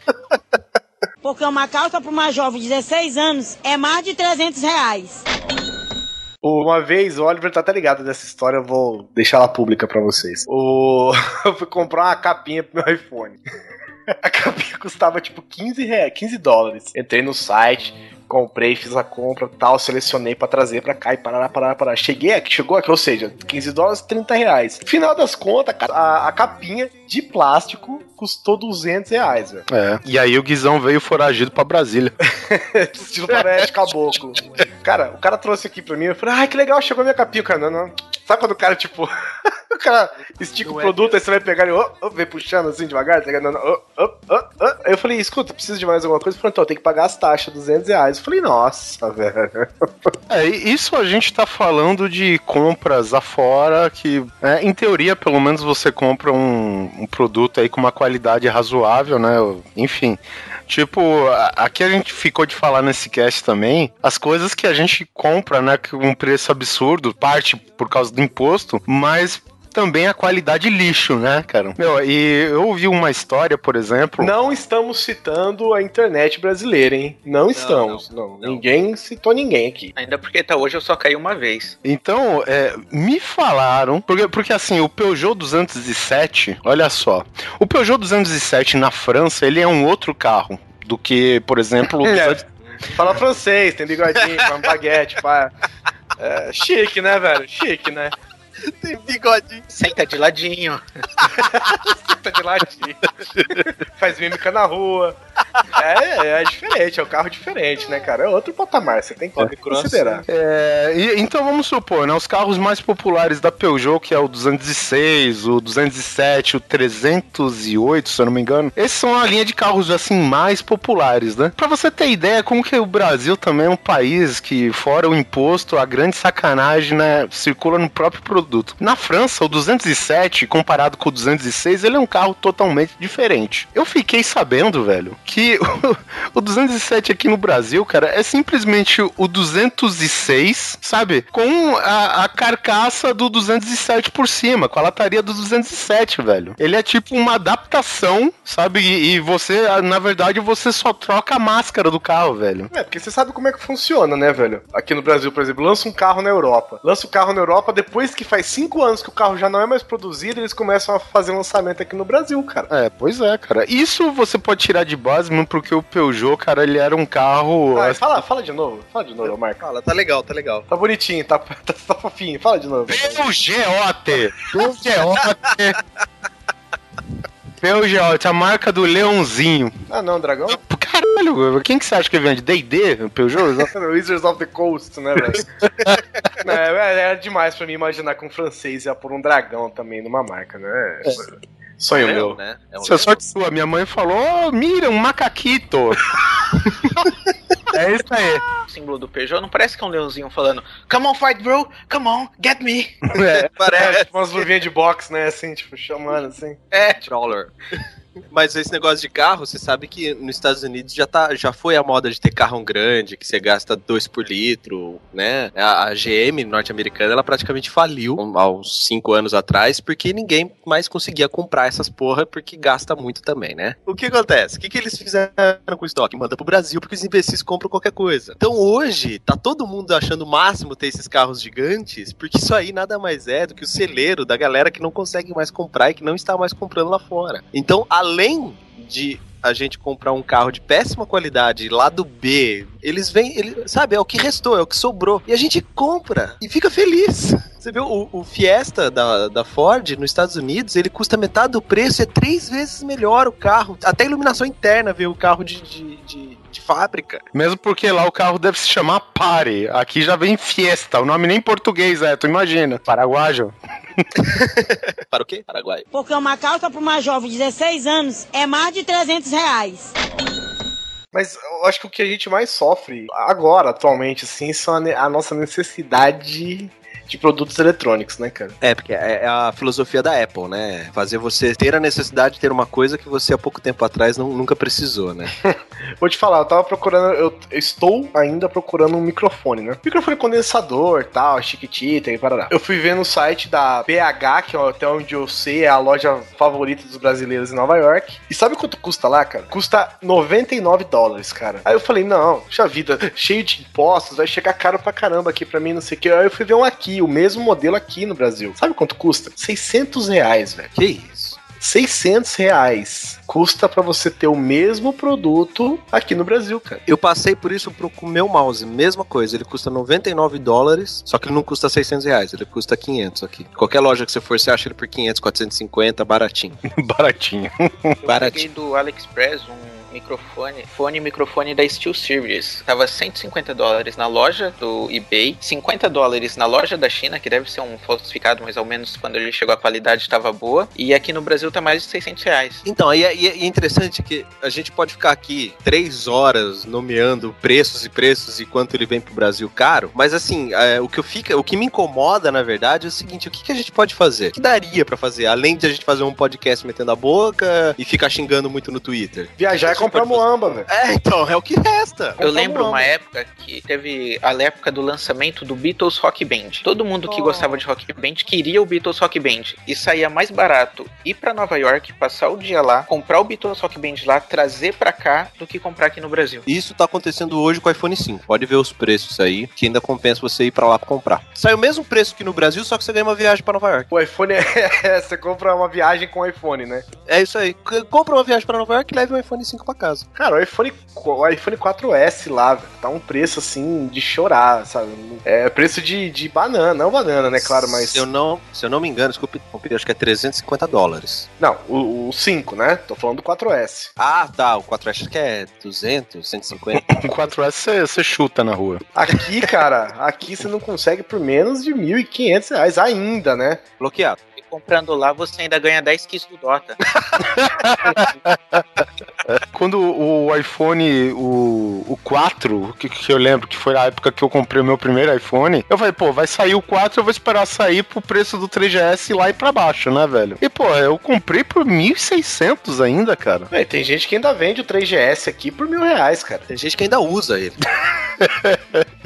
Porque uma calça para uma jovem de 16 anos é mais de 300 reais. Uma vez, o Oliver tá até ligado dessa história, eu vou deixar ela pública pra vocês. O... eu fui comprar uma capinha pro meu iPhone. A capinha custava tipo 15, reais, 15 dólares. Entrei no site, comprei, fiz a compra tal, selecionei pra trazer pra cá e parará, parará, parará. Cheguei aqui, chegou aqui, ou seja, 15 dólares, 30 reais. Final das contas, a, a capinha de plástico custou 200 reais, velho. É. E aí o Guizão veio foragido pra Brasília. Estilo Floresta Caboclo. Cara, o cara trouxe aqui pra mim, eu falei, ai, que legal, chegou a minha capinha, cara. Não, não. Sabe quando o cara, tipo, o cara estica Não o é produto, aí você vai pegar e ó, ó, vem puxando assim devagar, tá ligado? Não, ó, ó. Aí eu falei, escuta, precisa de mais alguma coisa? Ele falou, então, tem que pagar as taxas, 200 reais. Eu falei, nossa, velho. É, isso a gente tá falando de compras afora que, é, em teoria, pelo menos você compra um, um produto aí com uma qualidade razoável, né? Enfim. Tipo, aqui a gente ficou de falar nesse cast também, as coisas que a gente compra, né, com um preço absurdo, parte por causa do imposto, mas também a qualidade lixo, né, cara? Meu, e eu ouvi uma história, por exemplo. Não estamos citando a internet brasileira, hein? Não estamos. Não, não. Ninguém citou ninguém aqui. Ainda porque tá hoje eu só caí uma vez. Então, é, me falaram, porque, porque assim, o Peugeot 207, olha só, o Peugeot 207 na França, ele é um outro carro do que, por exemplo, É. 200 Fala francês, tem bigodinho, com baguete, pá. É, chique, né, velho? Chique, né? Tem bigodinho. Senta de ladinho. Tá de ladinho. Faz mímica na rua. É, é diferente, é um carro diferente, né, cara? É outro patamar, você tem que considerar. É, e- então vamos supor, né, os carros mais populares da Peugeot, que é o 206, o 207, o 308, se eu não me engano, esses são a linha de carros assim mais populares, né? Pra você ter ideia, como que o Brasil também é um país que, fora o imposto, a grande sacanagem, né, circula no próprio produto. Na França, o 207, comparado com o 206, ele é um carro totalmente diferente. Eu fiquei sabendo, velho, que o 207 aqui no Brasil, cara, é simplesmente o 206, sabe? Com a, a carcaça do 207 por cima, com a lataria do 207, velho. Ele é tipo uma adaptação, sabe? E, e você, na verdade, você só troca a máscara do carro, velho. É, porque você sabe como é que funciona, né, velho? Aqui no Brasil, por exemplo, lança um carro na Europa. Lança o carro na Europa, depois que faz cinco anos que o carro já não é mais produzido, eles começam a fazer lançamento aqui no Brasil, cara. É, pois é, cara. Isso você pode tirar de base, mesmo porque o Peugeot, cara, ele era um carro. Ah, fala, fala de novo, fala de novo, Marco. Fala, tá legal, tá legal. Tá bonitinho, tá, tá, tá fofinho, fala de novo. Peugeot! Peugeot! Peugeot, a marca do leãozinho. Ah, não, dragão? Caralho, quem que você acha que vende? D&D? Peugeot? Wizards of the Coast, né, velho? Não, é, era demais pra mim imaginar que um francês ia pôr um dragão também numa marca, né? Sonho leão, meu. né? É um Isso é sorte sua. Minha mãe falou, oh, mira, um macaquito. é isso aí. Símbolo do Peugeot não parece que é um leãozinho falando Come on, fight, bro! Come on, get me! É, Parece. tipo umas luvinhas de boxe, né? Assim, tipo, chamando assim. É, Trawler. Mas esse negócio de carro, você sabe que nos Estados Unidos já, tá, já foi a moda de ter carro grande, que você gasta 2 por litro, né? A, GM norte-americana, ela praticamente faliu há uns 5 anos atrás, porque ninguém mais conseguia comprar essas porra, porque gasta muito também, né? O que acontece? O que, que eles fizeram com o estoque? Manda pro Brasil, porque os imbecis compram qualquer coisa. Então hoje, tá todo mundo achando o máximo ter esses carros gigantes, porque isso aí nada mais é do que o celeiro da galera que não consegue mais comprar e que não está mais comprando lá fora. Então, além de a gente comprar um carro de péssima qualidade, lado B, eles vêm, ele, sabe, é o que restou, é o que sobrou. E a gente compra e fica feliz. Você viu, o, o Fiesta da, da Ford nos Estados Unidos, ele custa metade do preço, é três vezes melhor o carro. Até a iluminação interna vê o carro de, de, de, de fábrica. Mesmo porque lá o carro deve se chamar Pare. Aqui já vem Fiesta. O nome nem em português é, tu imagina. Paraguajo. Para o quê? Paraguai. Porque uma calça para uma jovem de 16 anos é mais de 300 reais. Mas eu acho que o que a gente mais sofre agora, atualmente, assim, são a, ne- a nossa necessidade de produtos eletrônicos, né, cara? É, porque é é a filosofia da Apple, né? Fazer você ter a necessidade de ter uma coisa que você há pouco tempo atrás não, nunca precisou, né? Vou te falar, eu tava procurando, eu estou ainda procurando um microfone, né? Microfone condensador, tal, chiquitita e parará. Eu fui ver no site da BH, que é até onde eu sei é a loja favorita dos brasileiros em Nova York. E sabe quanto custa lá, cara? Custa 99 dólares, cara. Aí eu falei, não, puxa vida, cheio de impostos, vai chegar caro pra caramba aqui pra mim, não sei o que. Aí eu fui ver um aqui, o mesmo modelo aqui no Brasil. Sabe quanto custa? 600 reais, velho. Que isso? 600 reais custa pra você ter o mesmo produto aqui no Brasil, cara. Eu passei por isso pro com o meu mouse, mesma coisa. Ele custa 99 dólares, só que ele não custa 600 reais, ele custa 500 aqui. Qualquer loja que você for, você acha ele por 500, 450, baratinho. Baratinho. Eu Baratinho. do AliExpress um microfone, fone e microfone da Steel Series. Tava 150 dólares na loja do eBay, 50 dólares na loja da China, que deve ser um falsificado, mas ao menos quando ele chegou a qualidade estava boa. E aqui no Brasil tá mais de 600 reais. Então, e é, e é interessante que a gente pode ficar aqui três horas nomeando preços e preços e quanto ele vem pro Brasil caro, mas assim, é, o que eu fica, o que me incomoda, na verdade, é o seguinte: o que, que a gente pode fazer? O que daria pra fazer? Além de a gente fazer um podcast metendo a boca e ficar xingando muito no Twitter. Viajar é comprar moamba, velho. É, então, é o que resta. Eu lembro uma época que teve a época do lançamento do Beatles Rock Band. Todo mundo que Oh. gostava de Rock Band queria o Beatles Rock Band. E saía mais barato ir pra Nova York, passar o dia lá, comprar o Beatles Rock Band lá, trazer pra cá, do que comprar aqui no Brasil. Isso tá acontecendo hoje com o iPhone 5. Pode ver os preços aí, que ainda compensa você ir pra lá pra comprar. Sai o mesmo preço que no Brasil, só que você ganha uma viagem pra Nova York. O iPhone é. Você compra uma viagem com o iPhone, né? É isso aí. Compra uma viagem pra Nova York e leve um iPhone 5 pra casa. Cara, o iPhone, o iPhone 4S lá, velho, tá um preço assim de chorar, sabe? É preço de, de banana, não banana, né? Claro, mas. Se eu não, se eu não me engano, desculpe, acho que é 350 dólares. Não, o, o 5, né? Tô falando do 4S. Ah, tá. O 4 acho que é 200, 150. Com 4S você- você chuta na rua. Aqui, cara, aqui você não consegue por menos de 1.500 reais ainda, né? Bloqueado. Comprando lá, você ainda ganha 10 kits do Dota. Quando o iPhone, o, o 4, que, que eu lembro que foi a época que eu comprei o meu primeiro iPhone, eu falei, pô, vai sair o 4, eu vou esperar sair pro preço do 3GS lá e pra baixo, né, velho? E, pô, eu comprei por 1.600 ainda, cara. Véi, tem gente que ainda vende o 3GS aqui por mil reais, cara. Tem gente que ainda usa ele,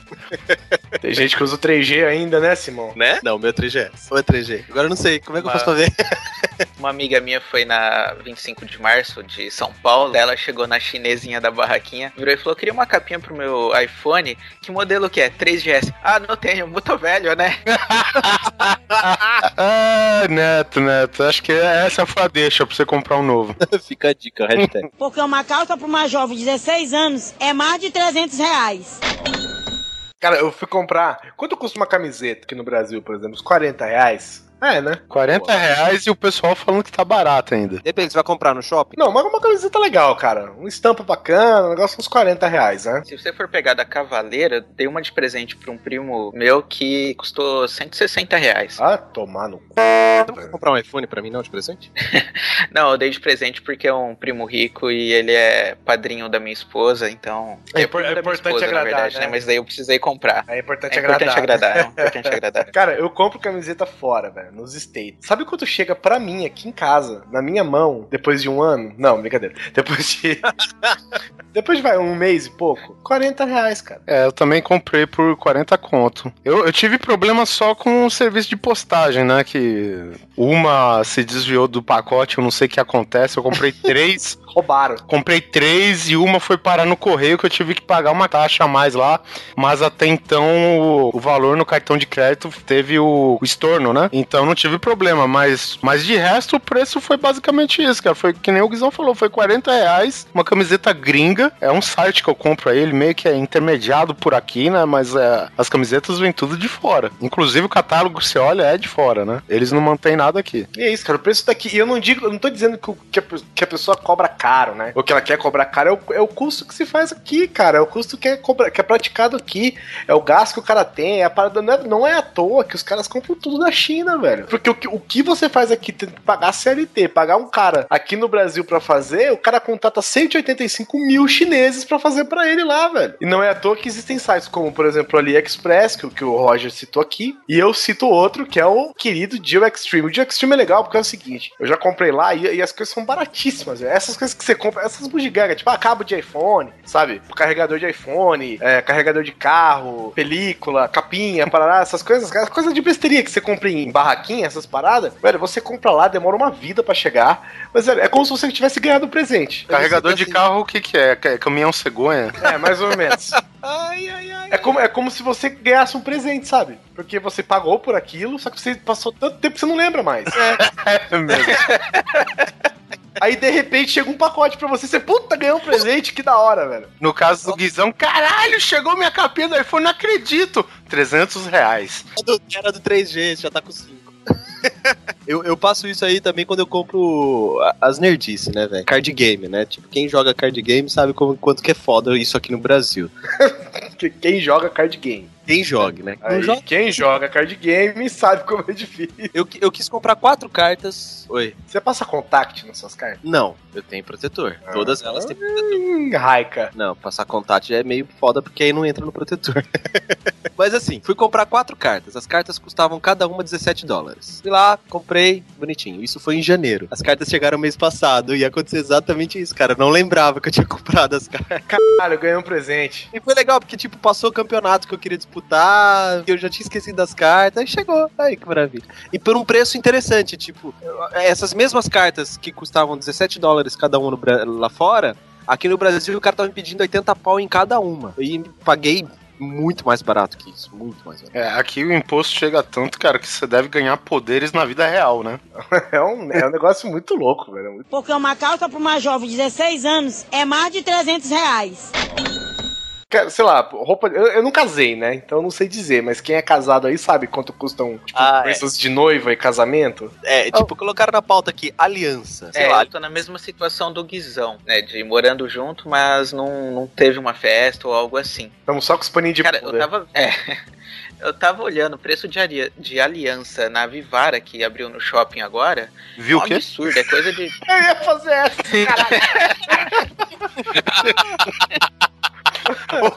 Tem gente que usa o 3G ainda, né, Simão? né? Não, o meu é 3GS. Ou é 3G? Agora eu não sei. Como é que eu Mas- posso fazer? Uma amiga minha foi na 25 de março de São Paulo. Ela chegou na chinesinha da barraquinha, virou e falou: queria uma capinha pro meu iPhone. Que modelo que é? 3GS. Ah, não tenho, muito velho, né? Ah, Neto, Neto, acho que essa foi a deixa pra você comprar um novo. Fica a dica, hashtag. Porque uma calça para uma jovem de 16 anos é mais de 300 reais. Cara, eu fui comprar. Quanto custa uma camiseta aqui no Brasil, por exemplo? Uns 40 reais. É, né? 40 reais e o pessoal falando que tá barato ainda. Depende, você vai comprar no shopping? Não, mas uma camiseta legal, cara. Uma estampa bacana, um negócio uns 40 reais, né? Se você for pegar da Cavaleira, dei uma de presente pra um primo meu que custou 160 reais. Ah, tomar no cu. Não vai comprar um iPhone pra mim, não, de presente? Não, eu dei de presente porque é um primo rico e ele é padrinho da minha esposa, então. É É, é importante esposa, agradar, verdade, né? né? Mas daí eu precisei comprar. É importante É importante agradar. agradar, é importante agradar. Cara, eu compro camiseta fora, velho, nos States. Sabe quanto chega pra mim aqui em casa, na minha mão, depois de um ano? Não, brincadeira. Depois de. depois de vai, um mês e pouco? 40 reais, cara. É, eu também comprei por 40 conto. Eu, eu tive problema só com o serviço de postagem, né? Que uma se desviou do pacote, eu não sei o que acontece. Eu comprei três, Roubaram. comprei três e uma foi parar no correio que eu tive que pagar uma taxa a mais lá. Mas até então o, o valor no cartão de crédito teve o, o estorno, né? Então não tive problema. Mas, mas de resto o preço foi basicamente isso, cara. Foi que nem o Guizão falou, foi 40 reais, uma camiseta gringa. É um site que eu compro aí, ele meio que é intermediado por aqui, né? Mas é, as camisetas vêm tudo de fora. Inclusive o catálogo, você olha, é de fora, né? Eles não mantêm nada aqui. E é isso, cara. O preço daqui. E eu não digo, eu não tô dizendo que, a, que a pessoa cobra caro, né? O que ela quer cobrar caro é o, é o custo que se faz aqui, cara. É o custo que é, cobra, que é praticado aqui. É o gasto que o cara tem. É a parada. Não é, não é à toa que os caras compram tudo da China, velho. Porque o que, o que você faz aqui, tem que pagar CLT, pagar um cara aqui no Brasil pra fazer, o cara contrata 185 mil chineses pra fazer pra ele lá, velho. E não é à toa que existem sites como, por exemplo, AliExpress, que, o- que o Roger citou aqui. E eu cito outro, que é o querido Geo Extreme. O Geo Extreme é legal porque é o seguinte: eu já comprei lá e, e as coisas são baratíssimas. velho. Essas coisas que você compra, essas bugigangas, tipo, ah, cabo de iPhone, sabe? Carregador de iPhone, é, carregador de carro, película, capinha, parará, essas coisas, coisas de besteria que você compra em barraquinha, essas paradas, velho, você compra lá, demora uma vida pra chegar, mas velho, é como se você tivesse ganhado um presente. Carregador de carro, o que que é? É caminhão cegonha? É, mais ou menos. É como, é como se você ganhasse um presente, sabe? Porque você pagou por aquilo, só que você passou tanto tempo que você não lembra mais. É mesmo. Aí de repente chega um pacote pra você, você, puta, ganhou um presente, que da hora, velho. No caso do Guizão, caralho, chegou minha capinha do iPhone, não acredito! 300 reais. do- Era do 3G, já tá com 5. Eu, eu passo isso aí também quando eu compro as nerdices, né, velho? Card game, né? Tipo, quem joga card game sabe como, quanto que é foda isso aqui no Brasil. Que- Quem joga card game. Quem joga, né? Aí, joga. Quem joga card game sabe como é difícil. Eu, eu quis comprar quatro cartas. Oi. Você passa contact nas suas cartas? Não, eu tenho protetor. Todas elas têm protetor. Hum, Raika. Não, passar contato é meio foda porque aí não entra no protetor. Mas assim, fui comprar quatro cartas. As cartas custavam cada uma 17 dólares. Fui lá, comprei, bonitinho. Isso foi em janeiro. As cartas chegaram mês passado e aconteceu exatamente isso, cara. Eu não lembrava que eu tinha comprado as cartas. Caralho, eu ganhei um presente. E foi legal, porque, tipo, passou o campeonato que eu queria disputar, eu já tinha esquecido das cartas, aí chegou. Aí, que maravilha. E por um preço interessante, tipo, essas mesmas cartas que custavam 17 dólares cada uma lá fora, aqui no Brasil o cara tava me pedindo 80 pau em cada uma. E paguei muito mais barato que isso, muito mais barato. É, aqui o imposto chega tanto, cara, que você deve ganhar poderes na vida real, né? É um, é um negócio muito louco, velho. É muito- Porque uma calça pra uma jovem de 16 anos é mais de 300 reais. Cara, sei lá, roupa. Eu, eu não casei, né? Então eu não sei dizer, mas quem é casado aí sabe quanto custam tipo, Ah, é. de noiva e casamento? É, tipo, colocaram na pauta aqui, aliança. Sei É, lá, eu tô na mesma situação do Guizão, né? De morando junto, mas não, não teve uma festa ou algo assim. Estamos só com os paninhos de Cara, bunda. eu tava. É. Eu tava olhando o preço de, aria- de aliança na Vivara, que abriu no shopping agora. Viu um o quê? absurdo, é coisa de. Eu ia fazer essa, caralho.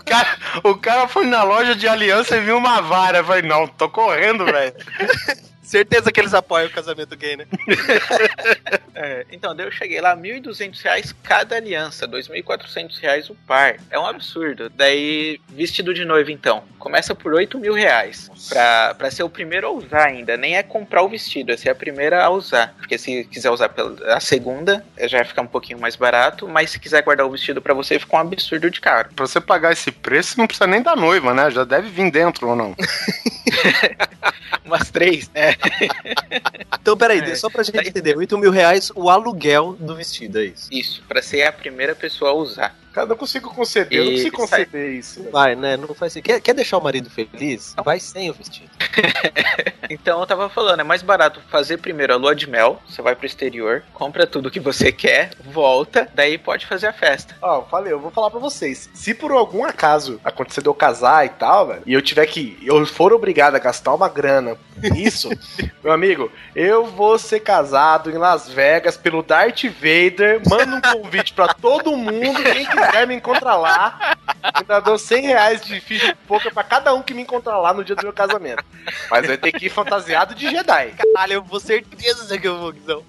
O cara, o cara foi na loja de aliança e viu uma vara. Eu falei, não, tô correndo, velho. certeza que eles apoiam o casamento gay, né? É, então, daí eu cheguei lá, 1.200 reais cada aliança, 2.400 reais o par. É um absurdo. Daí, vestido de noiva, então, começa por 8 mil reais. Pra, pra ser o primeiro a usar ainda. Nem é comprar o vestido, é ser a primeira a usar. Porque se quiser usar a segunda, já vai ficar um pouquinho mais barato. Mas se quiser guardar o vestido pra você, fica um absurdo de caro. Pra você pagar esse preço, não precisa nem da noiva, né? Já deve vir dentro ou não. Umas três, né? Então, peraí, É. só pra gente entender, 8 mil reais o aluguel do vestido, é isso? Isso, pra ser a primeira pessoa a usar. Cara, não consigo conceber, eu não E consigo conceber isso. Vai, né? Não faz Quer, quer deixar o marido feliz? Vai sem o vestido. Então eu tava falando, é mais barato fazer primeiro a lua de mel, você vai pro exterior, compra tudo que você quer, volta, daí pode fazer a festa. Ó, falei, eu vou falar pra vocês. Se por algum acaso acontecer de eu casar e tal, velho, e eu tiver que. Eu for obrigado a gastar uma grana nisso, meu amigo, eu vou ser casado em Las Vegas pelo Darth Vader. Manda um convite pra todo mundo, quem quiser me encontrar lá. Ainda dou 100 reais de ficha de poker pra cada um que me encontrar lá no dia do meu casamento. Mas vai ter que ir fantasiado de Jedi. Caralho, eu vou certeza que eu vou, Guizão.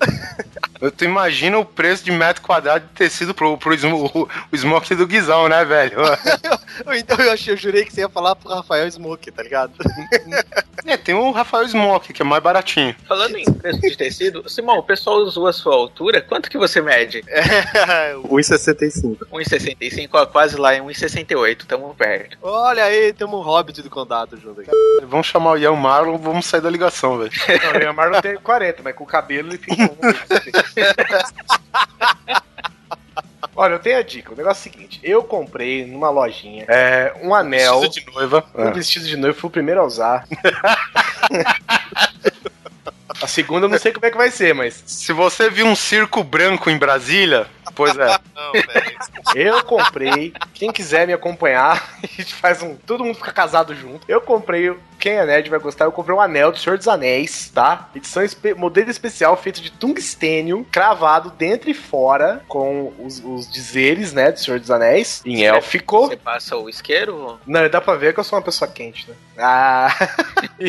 Eu tu imagina o preço de metro quadrado de tecido pro, pro o, o smoke do Guizão, né, velho? então eu achei, eu jurei que você ia falar pro Rafael Smoke, tá ligado? É, tem o Rafael Smoke, que é mais baratinho. Falando em preço de tecido, Simão, o pessoal usou a sua altura, quanto que você mede? 1,65. 1,65, ó, quase lá em 1,68, tamo perto. Olha aí, temos um hobbit do contato junto aqui. Vamos chamar o Ian Marlon, vamos sair da ligação, velho. Não, o Leonardo não tem 40, mas com o cabelo ele fica. Um- Olha, eu tenho a dica. O negócio é o seguinte: eu comprei numa lojinha é, um anel. Vestido de noiva. Um vestido de noivo, fui o primeiro a usar. a segunda eu não sei como é que vai ser, mas Se você viu um circo branco em Brasília, pois é. Não, eu comprei. Quem quiser me acompanhar, a gente faz um. Todo mundo fica casado junto. Eu comprei. Quem é nerd vai gostar. Eu comprei um anel do Senhor dos Anéis, tá? Edição espe- modelo especial feito de tungstênio, cravado dentro e fora, com os, os dizeres, né, do Senhor dos Anéis, em élfico. Você passa o isqueiro? Não, dá pra ver que eu sou uma pessoa quente, né? Ah.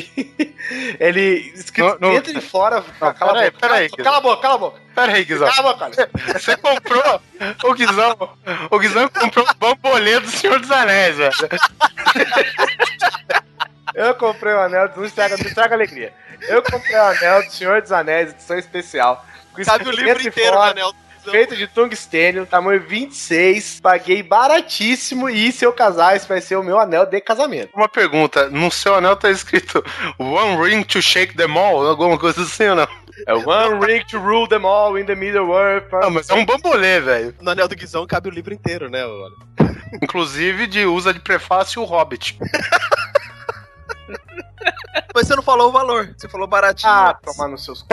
ele escrito Não, não. dentro e fora. Não, cala, peraí, a boca, peraí, cala, cala a boca, cala a boca. Pera aí, Guizão. Cala a boca, olha. Você comprou o Guizão. O Guizão comprou o bambolê do Senhor dos Anéis, velho. Eu comprei o anel, não estraga, não estraga a alegria. Eu comprei o anel do Senhor dos Anéis, edição especial. com Sabe o livro inteiro, fora, Anel. Feito de tungstênio, tamanho 26, paguei baratíssimo e se eu casar, esse vai ser o meu anel de casamento. Uma pergunta, no seu anel tá escrito One ring to shake them all, alguma coisa assim ou não? É One Ring to Rule Them All in the Middle Earth. Não, mas é um bambolê, velho. No Anel do Guizão cabe o livro inteiro, né? Inclusive de usa de prefácio o Hobbit. Mas você não falou o valor. Você falou baratinho. Ah, tomar nos seus c...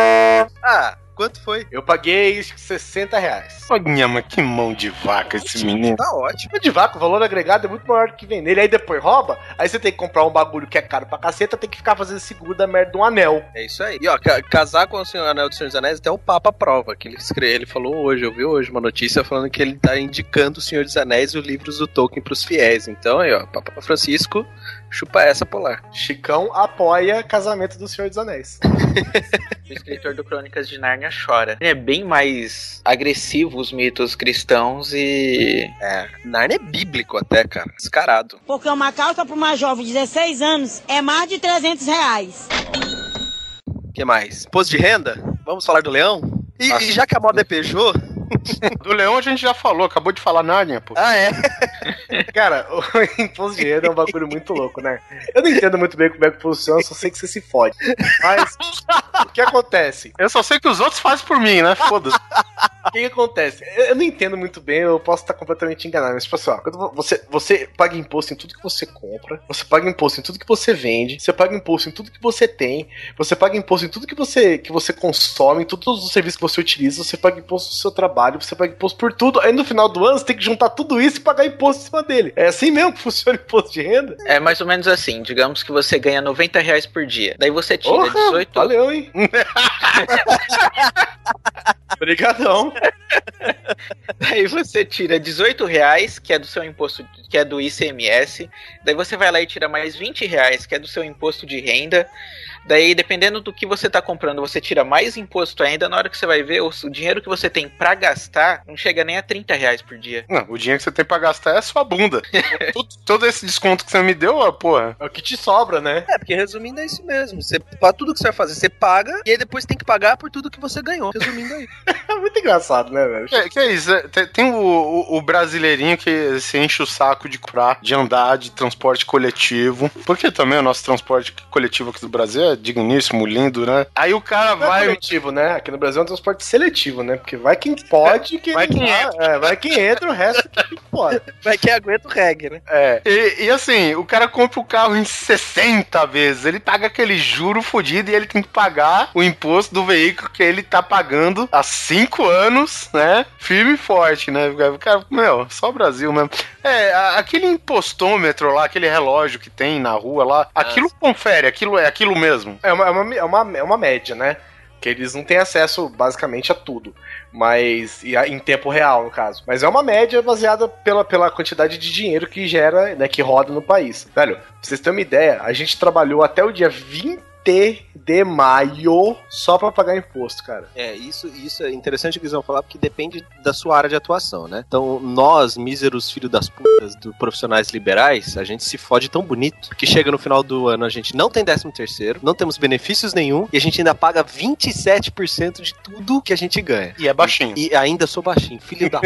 Ah, quanto foi? Eu paguei acho que 60 reais. Olha, mas que mão de vaca esse menino. Tá ótimo. De vaca, o valor agregado é muito maior do que vem nele. Aí depois rouba, aí você tem que comprar um bagulho que é caro pra caceta, tem que ficar fazendo seguro da merda de um anel. É isso aí. E ó, ca- casar com o Senhor Anel do Senhor dos Anéis, até o Papa prova. Que ele escreve, ele falou hoje, eu vi hoje uma notícia falando que ele tá indicando o Senhor dos Anéis e os livros do Tolkien pros fiéis. Então aí, ó, Papa Francisco, chupa essa polar. Chicão apoia casamento do Senhor dos Anéis. O escritor do Crônicas de Nárnia chora. É bem mais agressivo os mitos cristãos e. É, Narnia é bíblico até, cara. Descarado. Porque uma calça para uma jovem de 16 anos é mais de 300 reais. O que mais? Imposto de renda? Vamos falar do leão? E, e já que a moda é Peugeot... Do Leão a gente já falou, acabou de falar Nárnia, pô. Ah, é? Cara, o imposto de renda é um bagulho muito louco, né? Eu não entendo muito bem como é que funciona, só sei que você se fode. Mas, o que acontece? Eu só sei que os outros fazem por mim, né? Foda-se. O que, que acontece? Eu, eu não entendo muito bem, eu posso estar completamente enganado, mas, tipo assim, ó, você, você paga imposto em tudo que você compra, você paga imposto em tudo que você vende, você paga imposto em tudo que você tem, você paga imposto em tudo que você, que você consome, em todos os serviços que você utiliza, você paga imposto no seu trabalho, você paga imposto por tudo, aí no final do ano você tem que juntar tudo isso e pagar imposto em cima dele. É assim mesmo que funciona o imposto de renda? É mais ou menos assim. Digamos que você ganha 90 reais por dia. Daí você tira Porra, 18. Valeu, hein? Obrigadão. Daí você tira 18 reais, que é do seu imposto, que é do ICMS. Daí você vai lá e tira mais 20 reais, que é do seu imposto de renda. Daí, dependendo do que você tá comprando, você tira mais imposto ainda. Na hora que você vai ver, o, o dinheiro que você tem pra gastar não chega nem a 30 reais por dia. Não, o dinheiro que você tem pra gastar é a sua bunda. todo, todo esse desconto que você me deu, ó, porra. É o que te sobra, né? É, porque resumindo é isso mesmo. Você, pra tudo que você vai fazer, você paga e aí depois tem que pagar por tudo que você ganhou. Resumindo aí. É muito engraçado, né, velho? Que, que é isso? é, Tem, tem o, o- o brasileirinho que se enche o saco de comprar, de andar de transporte coletivo. Porque também o nosso transporte coletivo aqui do Brasil é é digníssimo, lindo, né? Aí o cara Vai vai. seletivo, né? Aqui no Brasil é um transporte seletivo, né? Porque vai quem pode, quem Vai quem vai, é, vai quem entra, o resto que pode. Vai que aguenta o reggae, né? É. E, e assim, o cara compra o carro em 60 vezes. Ele paga aquele juro fodido e ele tem que pagar o imposto do veículo que ele tá pagando há 5 anos, né? Firme e forte, né? O Cara, meu, só o Brasil mesmo. É, aquele impostômetro lá, aquele relógio que tem na rua lá, aquilo confere, aquilo é aquilo mesmo. É uma, é, uma, é, uma, é uma média, né? Que eles não têm acesso basicamente a tudo. Mas. a- em tempo real, no caso. Mas é uma média baseada pela, pela quantidade de dinheiro que gera, né? Que roda no país. Velho, pra vocês terem uma ideia, a gente trabalhou até o dia 20 de maio só pra pagar imposto, cara. É, isso, isso é interessante que eles vão falar, porque depende da sua área de atuação, né? Então, nós, míseros filhos das putas do profissionais liberais, a gente se fode tão bonito que chega no final do ano, a gente não tem 13 terceiro, não temos benefícios nenhum, e a gente ainda paga 27% de tudo que a gente ganha. E é baixinho. E ainda sou baixinho, filho da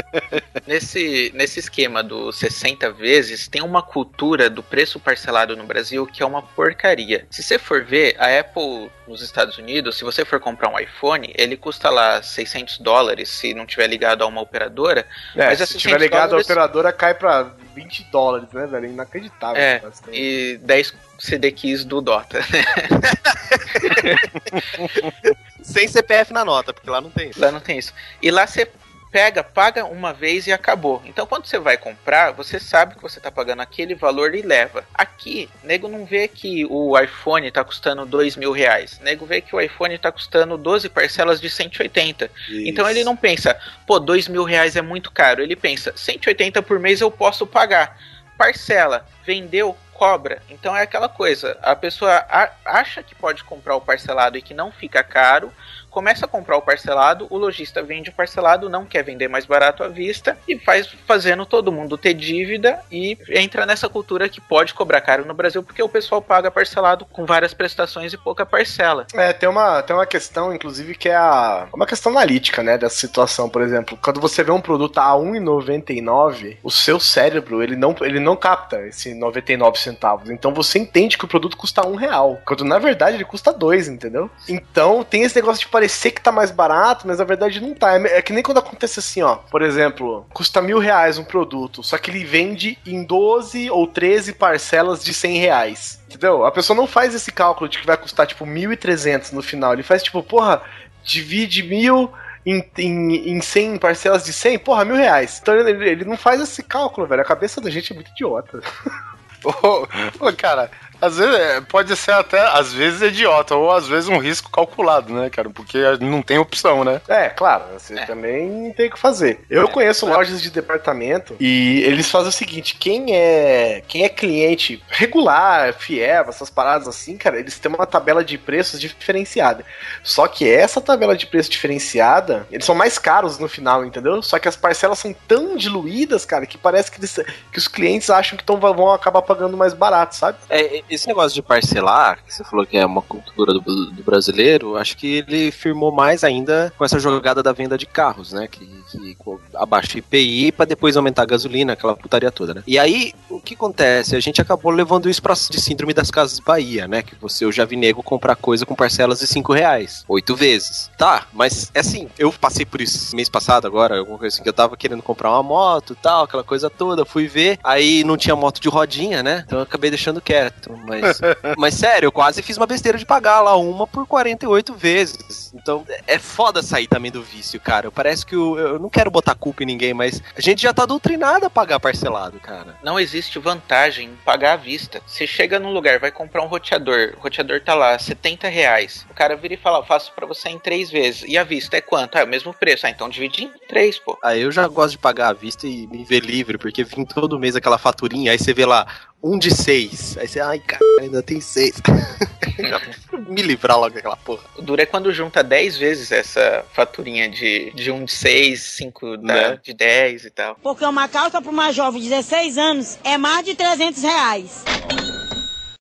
Nesse, nesse esquema dos 60 vezes, tem uma cultura do preço parcelado no Brasil que é uma porcaria. Se você for ver, a Apple nos Estados Unidos, se você for comprar um iPhone, ele custa lá 600 dólares se não tiver ligado a uma operadora. É, Mas se tiver 100 ligado dólares- a operadora, cai pra 20 dólares, né, velho? Inacreditável. É. E 10 CD keys do Dota. Sem CPF na nota, porque lá não tem isso. Lá não tem isso. E lá você pega, paga uma vez e acabou. Então quando você vai comprar, você sabe que você tá pagando aquele valor e leva. Aqui, nego não vê que o iPhone tá custando dois mil reais. Nego vê que o iPhone tá custando 12 parcelas de 180. Então ele não pensa, pô, dois mil reais é muito caro. Ele pensa, 180 por mês eu posso pagar. Parcela, vendeu, cobra. Então é aquela coisa, a pessoa acha que pode comprar o parcelado e que não fica caro, começa a comprar o parcelado, o lojista vende o parcelado, não quer vender mais barato à vista e faz fazendo todo mundo ter dívida e entra nessa cultura que pode cobrar caro no Brasil porque o pessoal paga parcelado com várias prestações e pouca parcela. É, tem uma, tem uma questão, inclusive, que é a, uma questão analítica, né, dessa situação. Por exemplo, quando você vê um produto a 1,99, o seu cérebro, ele não, ele não capta esse 99 centavos. Então você entende que o produto custa um real, quando na verdade ele custa dois, entendeu? Então tem esse negócio de parecer que tá mais barato, mas na verdade não tá. É, é que nem quando acontece assim, ó. Por exemplo, custa mil reais um produto, só que ele vende em 12 ou 13 parcelas de 100 reais. Entendeu? A pessoa não faz esse cálculo de que vai custar tipo 1.300 no final. Ele faz tipo, porra, divide mil em, em, em 100 parcelas de 100, porra, mil reais. Então ele, ele não faz esse cálculo, velho. A cabeça da gente é muito idiota. Ô, ô, cara, às vezes é, pode ser até, às vezes, idiota, ou às vezes um risco calculado, né, cara? Porque não tem opção, né? É, claro, você É. também tem o que fazer. Eu conheço lojas de departamento e eles fazem o seguinte: quem é quem é cliente regular, fiel, essas paradas assim, cara, eles têm uma tabela de preços diferenciada. Só que essa tabela de preço diferenciada, eles são mais caros no final, entendeu? Só que as parcelas são tão diluídas, cara, que parece que, eles- que os clientes acham que tão, vão acabar pagando mais barato, sabe? É, esse negócio de parcelar, que você falou que é uma cultura do, do brasileiro, acho que ele firmou mais ainda com essa jogada da venda de carros, né? Que, que abaixa IPI pra depois aumentar a gasolina, aquela putaria toda, né? E aí, o que acontece? A gente acabou levando isso pra de síndrome das casas Bahia, né? Que você, eu já vi nego comprar coisa com parcelas de 5 reais, oito vezes. Tá, mas é assim, eu passei por isso mês passado agora, alguma coisa assim, que eu tava querendo comprar uma moto tal, aquela coisa toda, fui ver, aí não tinha moto de rodinha, né? Então eu acabei deixando quieto. Mas, mas sério, eu quase fiz uma besteira de pagar lá uma por 48 vezes. Então é foda sair também do vício, cara. Parece que o, eu não quero botar culpa em ninguém, mas a gente já tá doutrinado a pagar parcelado, cara. Não existe vantagem em pagar à vista. Você chega num lugar, vai comprar um roteador, o roteador tá lá, 70 reais. O cara vira e fala, "Eu faço pra você em três vezes. E a vista é quanto? Ah, é o mesmo preço. Ah, então divide em três, pô. Aí eu já gosto de pagar à vista e me ver livre, porque vim todo mês aquela faturinha, aí você vê lá, um de seis. Aí você, ai, cara, ainda tem seis. Me livrar logo daquela porra. O duro é quando junta 10 vezes essa faturinha de, de um de 6, 5 Né? de 10 e tal. Porque uma calça para uma jovem de 16 anos é mais de 300 reais.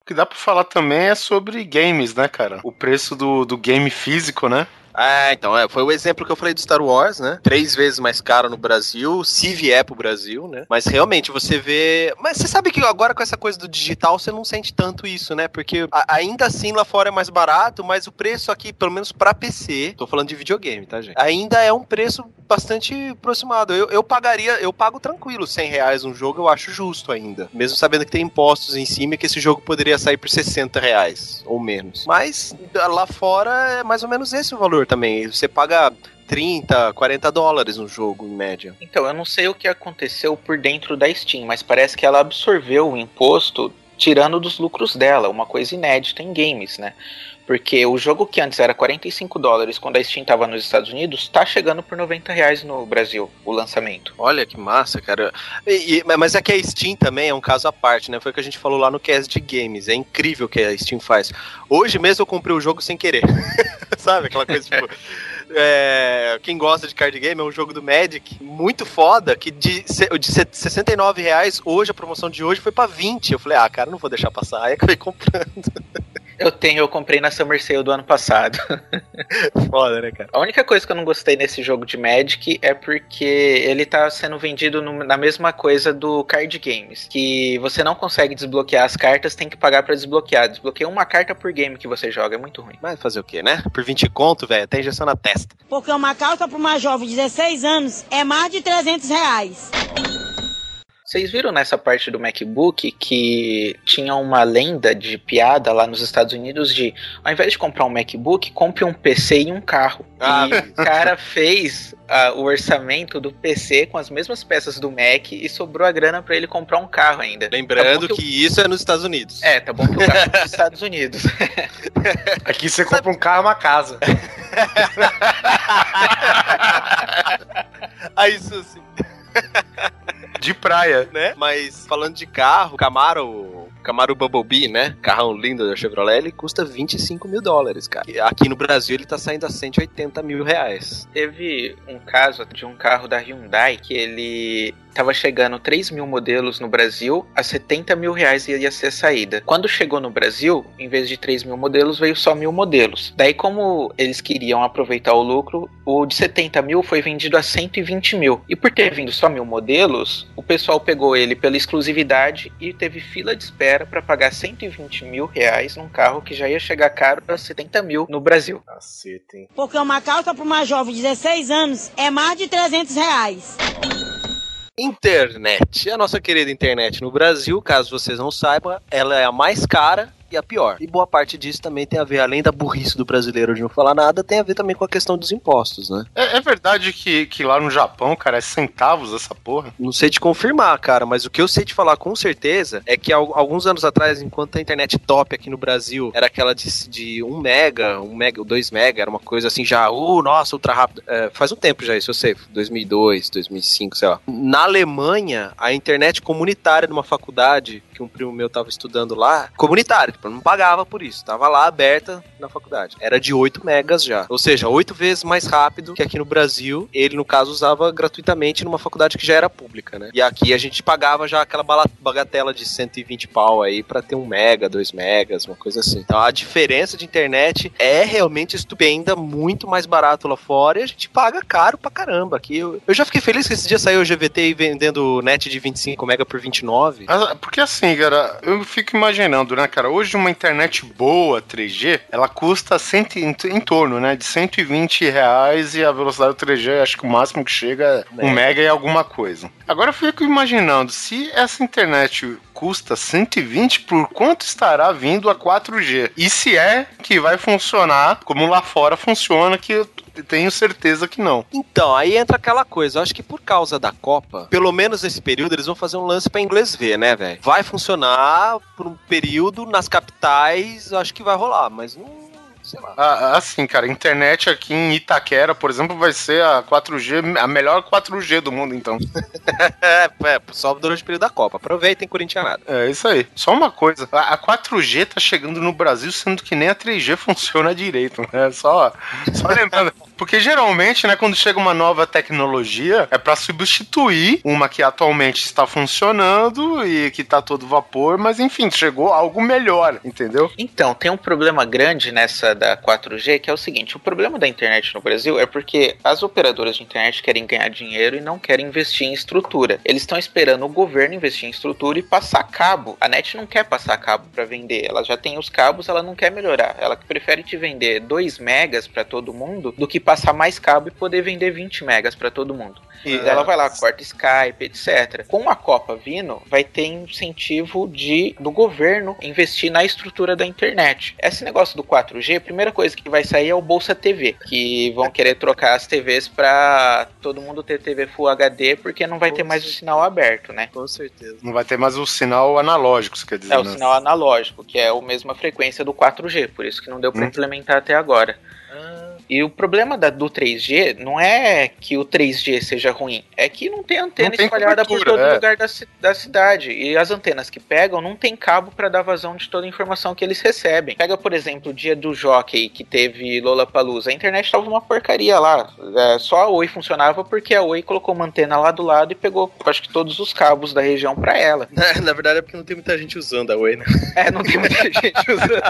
O que dá pra falar também é sobre games, né, cara? O preço do, do game físico, né? Ah, então, é, foi o exemplo que eu falei do Star Wars, né? Três vezes mais caro no Brasil, se vier pro Brasil, né? Mas realmente você vê. Mas você sabe que agora com essa coisa do digital você não sente tanto isso, né? Porque a- ainda assim lá fora é mais barato, mas o preço aqui, pelo menos pra PC, tô falando de videogame, tá, gente? Ainda é um preço bastante aproximado. Eu, eu pagaria, eu pago tranquilo 100 reais um jogo, eu acho justo ainda. Mesmo sabendo que tem impostos em cima que esse jogo poderia sair por 60 reais ou menos. Mas lá fora é mais ou menos esse o valor também. Você paga 30, 40 dólares no jogo, em média. Então, eu não sei o que aconteceu por dentro da Steam, mas parece que ela absorveu o imposto tirando dos lucros dela, uma coisa inédita em games, né? Porque o jogo que antes era 45 dólares quando a Steam tava nos Estados Unidos, tá chegando por 90 reais no Brasil, o lançamento. Olha que massa, cara. E- e- mas é que a Steam também é um caso à parte, né? Foi o que a gente falou lá no cast de games. É incrível o que a Steam faz. Hoje mesmo eu comprei o jogo sem querer. Sabe aquela coisa tipo. é, quem gosta de card game é um jogo do Magic muito foda, que de, de se- 69 reais, hoje, a promoção de hoje foi pra 20. Eu falei, ah, cara, não vou deixar passar. Aí acabei comprando. Eu tenho, eu comprei na Summer Sale do ano passado. Foda, né, cara? A única coisa que eu não gostei nesse jogo de Magic é porque ele tá sendo vendido no- na mesma coisa do card games, que você não consegue desbloquear as cartas, tem que pagar pra desbloquear. Desbloqueia uma carta por game que você joga, é muito ruim. Mas fazer o quê, né? Por 20 conto, velho, até injeção na testa. Porque uma calça para uma jovem de 16 anos é mais de 300 reais. Vocês viram nessa parte do MacBook que tinha uma lenda de piada lá nos Estados Unidos de, ao invés de comprar um MacBook, compre um PC e um carro. Ah, e o cara fez ah, o orçamento do PC com as mesmas peças do Mac e sobrou a grana pra ele comprar um carro ainda. Lembrando Tá bom que isso é nos Estados Unidos. É, tá bom que o carro é dos Estados Unidos. Aqui você compra um carro e uma casa. Ah, isso assim. De praia. né? Mas falando de carro, Camaro, Camaro Bumblebee, né? Carrão lindo da Chevrolet, ele custa 25 mil dólares, cara. E Aqui no Brasil ele tá saindo a 180 mil reais. Teve um caso de um carro da Hyundai que ele tava chegando 3 mil modelos no Brasil, a 70 mil reais ia ser a saída. Quando chegou no Brasil, em vez de 3 mil modelos, veio só mil modelos. Daí, como eles queriam aproveitar o lucro, o de 70 mil foi vendido a 120 mil. E por ter vindo só mil modelos, o pessoal pegou ele pela exclusividade e teve fila de espera para pagar 120 mil reais num carro que já ia chegar caro a 70 mil no Brasil. Caceta, hein? Porque uma calça para uma jovem de 16 anos é mais de 300 reais. Internet. A nossa querida internet no Brasil, caso vocês não saibam, ela é a mais cara a pior. E boa parte disso também tem a ver, além da burrice do brasileiro de não falar nada, tem a ver também com a questão dos impostos, né? É, é verdade que, que lá no Japão, cara, é centavos essa porra. Não sei te confirmar, cara, mas o que eu sei te falar com certeza é que al- alguns anos atrás, enquanto a internet top aqui no Brasil era aquela de, de 1 mega, 1 mega, 2 mega, era uma coisa assim já, uh, nossa, ultra rápido. É, faz um tempo já isso, eu sei, 2002, 2005, sei lá. Na Alemanha, a internet comunitária de uma faculdade, que um primo meu tava estudando lá, comunitária, tipo, não pagava por isso, tava lá aberta na faculdade. Era de 8 megas já. Ou seja, 8 vezes mais rápido que aqui no Brasil. Ele, no caso, usava gratuitamente numa faculdade que já era pública, né? E aqui a gente pagava já aquela bagatela de 120 pau aí pra ter 1 mega, 2 megas, uma coisa assim. Então a diferença de internet é realmente estupenda, muito mais barato lá fora e a gente paga caro pra caramba. Aqui eu, eu já fiquei feliz que esse dia saiu o GVT vendendo net de 25 mega por 29. Ah, Porque assim, cara, eu fico imaginando, né, cara? Hoje uma internet boa, 3G, ela custa cento, em, em torno, né, de 120 reais e a velocidade do 3G, acho que o máximo que chega é um mega e alguma coisa. Agora eu fico imaginando, se essa internet custa 120, por quanto estará vindo a 4G? E se é que vai funcionar como lá fora funciona, que eu tenho certeza que não. Então, aí entra aquela coisa. Eu acho que por causa da Copa, pelo menos nesse período, eles vão fazer um lance pra inglês ver, né, velho? Vai funcionar por um período nas capitais, acho que vai rolar, mas não. Sei lá. Ah, Assim, cara, a internet aqui em Itaquera, por exemplo, vai ser a 4G, a melhor 4G do mundo, então. É, é, só durante o período da Copa. Aproveitem, corintianada. É isso aí. Só uma coisa, a a 4G tá chegando no Brasil, sendo que nem a 3G funciona direito, né? Só, só lembrando. Porque geralmente, né, quando chega uma nova tecnologia, é pra substituir uma que atualmente está funcionando e que tá todo vapor, mas enfim, chegou algo melhor, entendeu? Então, tem um problema grande nessa da 4G, que é o seguinte: o problema da internet no Brasil é porque as operadoras de internet querem ganhar dinheiro e não querem investir em estrutura. Eles estão esperando o governo investir em estrutura e passar cabo. A net não quer passar cabo para vender, ela já tem os cabos, ela não quer melhorar. Ela prefere te vender 2 megas para todo mundo do que passar mais cabo e poder vender 20 megas para todo mundo. E É. ela vai lá, corta Skype, etc. Com a Copa vindo, vai ter incentivo de do governo investir na estrutura da internet. Esse negócio do 4G, a primeira coisa que vai sair é o Bolsa TV, que vão querer trocar as TVs para todo mundo ter TV Full HD, porque não vai ter mais o sinal aberto, né? Com certeza. Não vai ter mais o sinal analógico, você quer dizer, É o né? sinal analógico, que é a mesma frequência do 4G, por isso que não deu para Hum. implementar até agora. E o problema da- do 3G não é que o 3G seja ruim, é que não tem antena Não tem espalhada por todo é. lugar da, da cidade. E as antenas que pegam não tem cabo para dar vazão de toda a informação que eles recebem. Pega, por exemplo, o dia do Jockey que teve Lollapalooza. A internet tava uma porcaria lá. É, só a Oi funcionava porque a Oi colocou uma antena lá do lado e pegou, acho que todos os cabos da região para ela. Na, na verdade é porque não tem muita gente usando a Oi, né? É, não tem muita gente usando.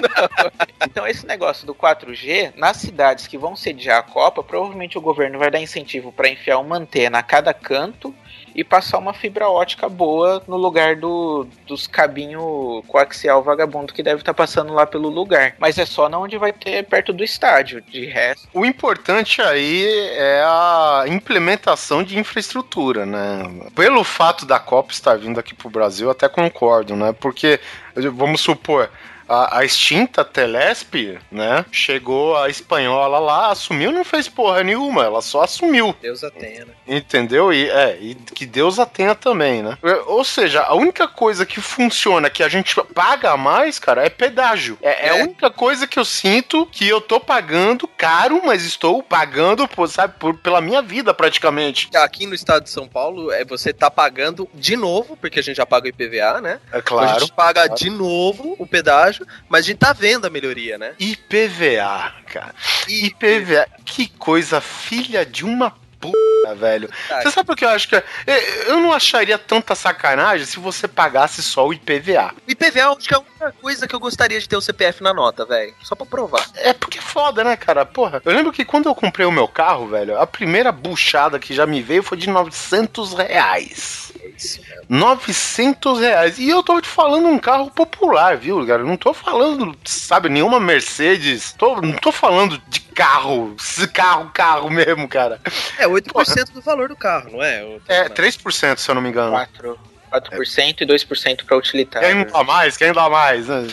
Então, esse negócio do 4G, nas cidades que vão sediar a Copa, provavelmente o governo vai dar incentivo para enfiar uma antena a cada canto e passar uma fibra ótica boa no lugar do, dos cabinho coaxial vagabundo que deve estar passando lá pelo lugar. Mas é só na onde vai ter perto do estádio. De resto, O importante aí é a implementação de infraestrutura, né? Pelo fato da Copa estar vindo aqui pro Brasil, até concordo, né? Porque, vamos supor, a, a extinta Telesp, né? Chegou a espanhola lá, assumiu, não fez porra nenhuma, ela só assumiu. Deus a tenha, né? Entendeu? E, é, e que Deus a tenha também, né? É, Ou seja, a única coisa que funciona, que a gente paga a mais, cara, é pedágio. É, é a É. única coisa que eu sinto que eu tô pagando caro, mas estou pagando, por, sabe, por, pela minha vida praticamente. Aqui no estado de São Paulo, é, você tá pagando de novo, porque a gente já paga o IPVA, né? É A gente paga de novo o pedágio, mas a gente tá vendo a melhoria, né? IPVA, cara. IPVA. Que coisa filha de uma puta, velho. Você sabe o que eu acho que é? Eu- Eu não acharia tanta sacanagem se você pagasse só o IPVA. O IPVA acho que é a única coisa que eu gostaria de ter o CPF na nota, velho. Só pra provar. É porque é foda, né, cara? Porra, eu lembro que quando eu comprei o meu carro, velho, a primeira buchada que já me veio foi de 900 reais. 900 reais. E eu tô te falando um carro popular, viu, cara? Não tô falando, sabe, nenhuma Mercedes. Tô, não tô falando de carro, carro, carro mesmo, cara. É 8% do valor do carro, não é? É 3%, se eu não me engano. 4, 4% e 2% para utilitário. Quem dá mais? Quem dá mais? né?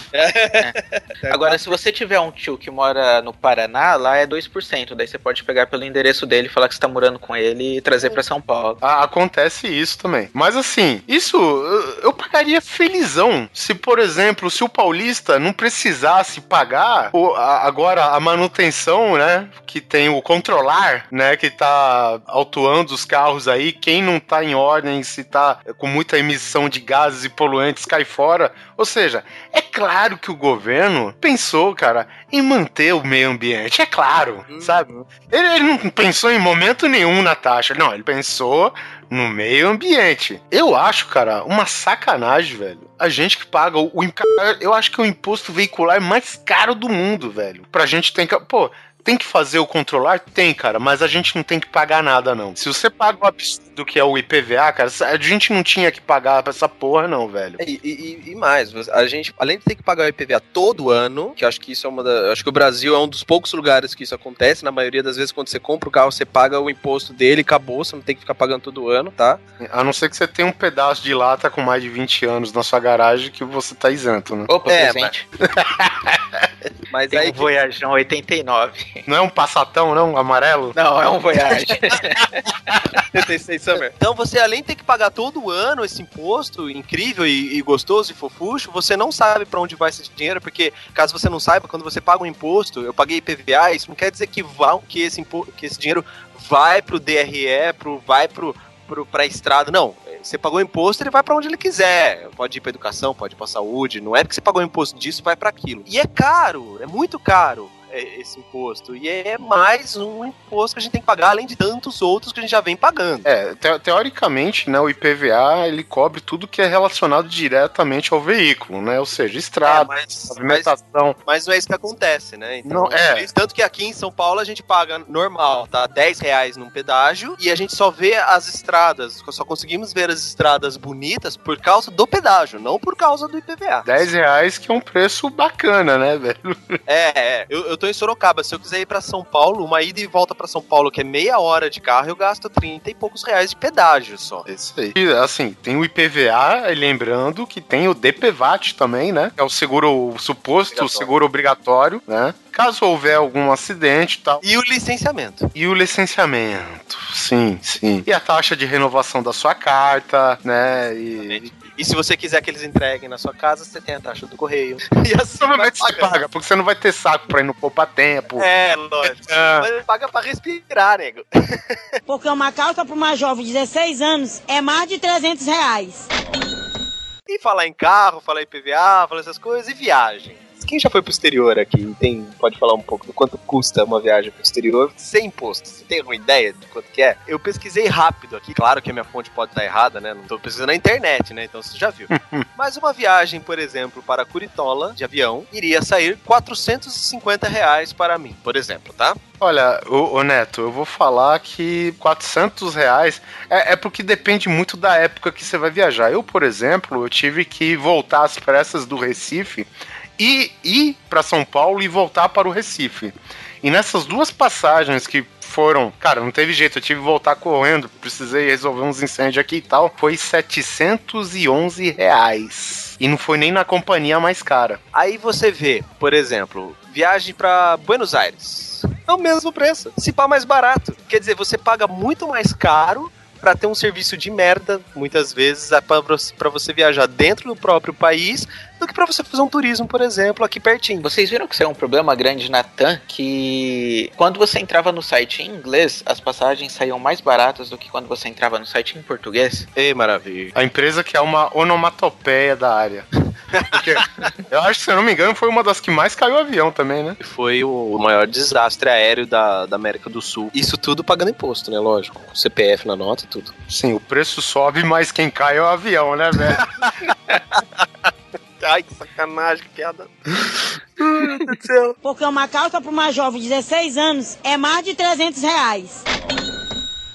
Agora, se você tiver um tio que mora no Paraná, lá é 2%. Daí você pode pegar pelo endereço dele, falar que você tá morando com ele e trazer pra São Paulo. Ah, acontece isso também. Mas assim, isso eu, eu pagaria felizão se, por exemplo, se o paulista não precisasse pagar o- a- agora a manutenção, né? Que tem o controlar, né? Que tá autuando os carros aí. Quem não tá em ordem, se tá com muita emissão de gases e poluentes, cai fora. Ou seja, é claro que o governo pensou, cara, em manter o meio ambiente. É claro, sabe? Ele, ele não pensou em momento nenhum na taxa. Não, ele pensou no meio ambiente. Eu acho, cara, uma sacanagem, velho. A gente que paga o, eu acho que é o imposto veicular mais caro do mundo, velho. Pra gente tem que, pô, tem que fazer o controlar? Tem, cara, mas a gente não tem que pagar nada, não. Se você paga o absurdo que é o IPVA, cara, a gente não tinha que pagar pra essa porra, não, velho. E, e- e mais, a gente, além de ter que pagar o IPVA todo ano, que eu acho que isso é uma da. eu Acho que o Brasil é um dos poucos lugares que isso acontece. Na maioria das vezes, quando você compra o carro, você paga o imposto dele e acabou, você não tem que ficar pagando todo ano, tá? A não ser que você tenha um pedaço de lata com mais de 20 anos na sua garagem que você tá isento, né? Opa, É, presente. Mas Tem aí. um Voyageão 89. Não é um passatão, não? Amarelo? Não, é um Voyage. 76 Summer. Então você, além de ter que pagar todo ano esse imposto incrível e, e gostoso e fofucho, você não sabe pra onde vai esse dinheiro, porque caso você não saiba, quando você paga um imposto, eu paguei IPVA, isso não quer dizer que, vá, que, esse, impo, que esse dinheiro vai pro DRE, pro, vai pro, pro, pra estrada. Não. Você pagou o imposto, ele vai pra onde ele quiser. Pode ir pra educação, pode ir pra saúde. Não é porque você pagou o imposto disso, vai pra aquilo. E é caro, é muito caro. É, esse imposto. E é mais um imposto que a gente tem que pagar, além de tantos outros que a gente já vem pagando. É, te- teoricamente, né, o IPVA ele cobre tudo que é relacionado diretamente ao veículo, né? Ou seja, É, estrada, mas, mas, pavimentação. mas não é isso que acontece, né? Não, é. Tanto que aqui em São Paulo a gente paga normal, tá? 10 reais num pedágio e a gente só vê as estradas, só conseguimos ver as estradas bonitas por causa do pedágio, não por causa do IPVA. 10 reais que é um preço bacana, né, velho? É, é. Eu, eu tô em Sorocaba. Se eu quiser ir pra São Paulo, uma ida e volta pra São Paulo, que é meia hora de carro, eu gasto 30 e poucos reais de pedágio só. Isso aí. E, assim, tem o IPVA, lembrando que tem o DPVAT também, né? É o seguro, o suposto Obrigatório. seguro obrigatório, né? Caso houver algum acidente e tal. E o licenciamento. E o licenciamento, sim, sim. E a taxa de renovação da sua carta, né? E E se você quiser que eles entreguem na sua casa, você tem a taxa do correio. E assim provavelmente você paga, porque você não vai ter saco pra ir no poupa tempo. É, lógico. Ah. Mas paga pra respirar, nego. Porque uma calça para uma jovem de 16 anos é mais de 300 reais. E falar em carro, falar em PVA, falar essas coisas, e viagem. Quem já foi pro exterior aqui tem, pode falar um pouco do quanto custa uma viagem pro exterior sem imposto? Você tem alguma ideia de quanto que é? Eu pesquisei rápido aqui, claro que a minha fonte pode estar errada, né? Não tô pesquisando na internet, né? Então você já viu. Mas uma viagem, por exemplo, para Curitola, de avião, iria sair 450 reais para mim, por exemplo, tá? Olha, ô, ô, Neto, eu vou falar que 400 reais é, é porque depende muito da época que você vai viajar. Eu, por exemplo, eu tive que voltar às pressas do Recife e ir para São Paulo e voltar para o Recife. E nessas duas passagens que foram, cara, não teve jeito, eu tive que voltar correndo, precisei resolver uns incêndios aqui e tal, foi 711 reais. E não foi nem na companhia mais cara. Aí você vê, por exemplo, viagem para Buenos Aires. É o mesmo preço. Se pá mais barato. Quer dizer, você paga muito mais caro pra ter um serviço de merda, muitas vezes, é pra você- pra você viajar dentro do próprio país, do que pra você fazer um turismo, por exemplo, aqui pertinho. Vocês viram que isso é um problema grande na TAM, que quando você entrava no site em inglês, as passagens saíam mais baratas do que quando você entrava no site em português? Ei, maravilha. A empresa que é uma onomatopeia da área. Porque eu acho que, se eu não me engano, foi uma das que mais caiu o avião também, né? Foi o maior desastre aéreo da, da América do Sul. Isso tudo pagando imposto, né? Lógico. Com CPF na nota e tudo. Sim, o preço sobe, mas quem cai é o avião, né, velho? Ai, que sacanagem, que piada. Porque uma calça para uma jovem de 16 anos é mais de 300 reais.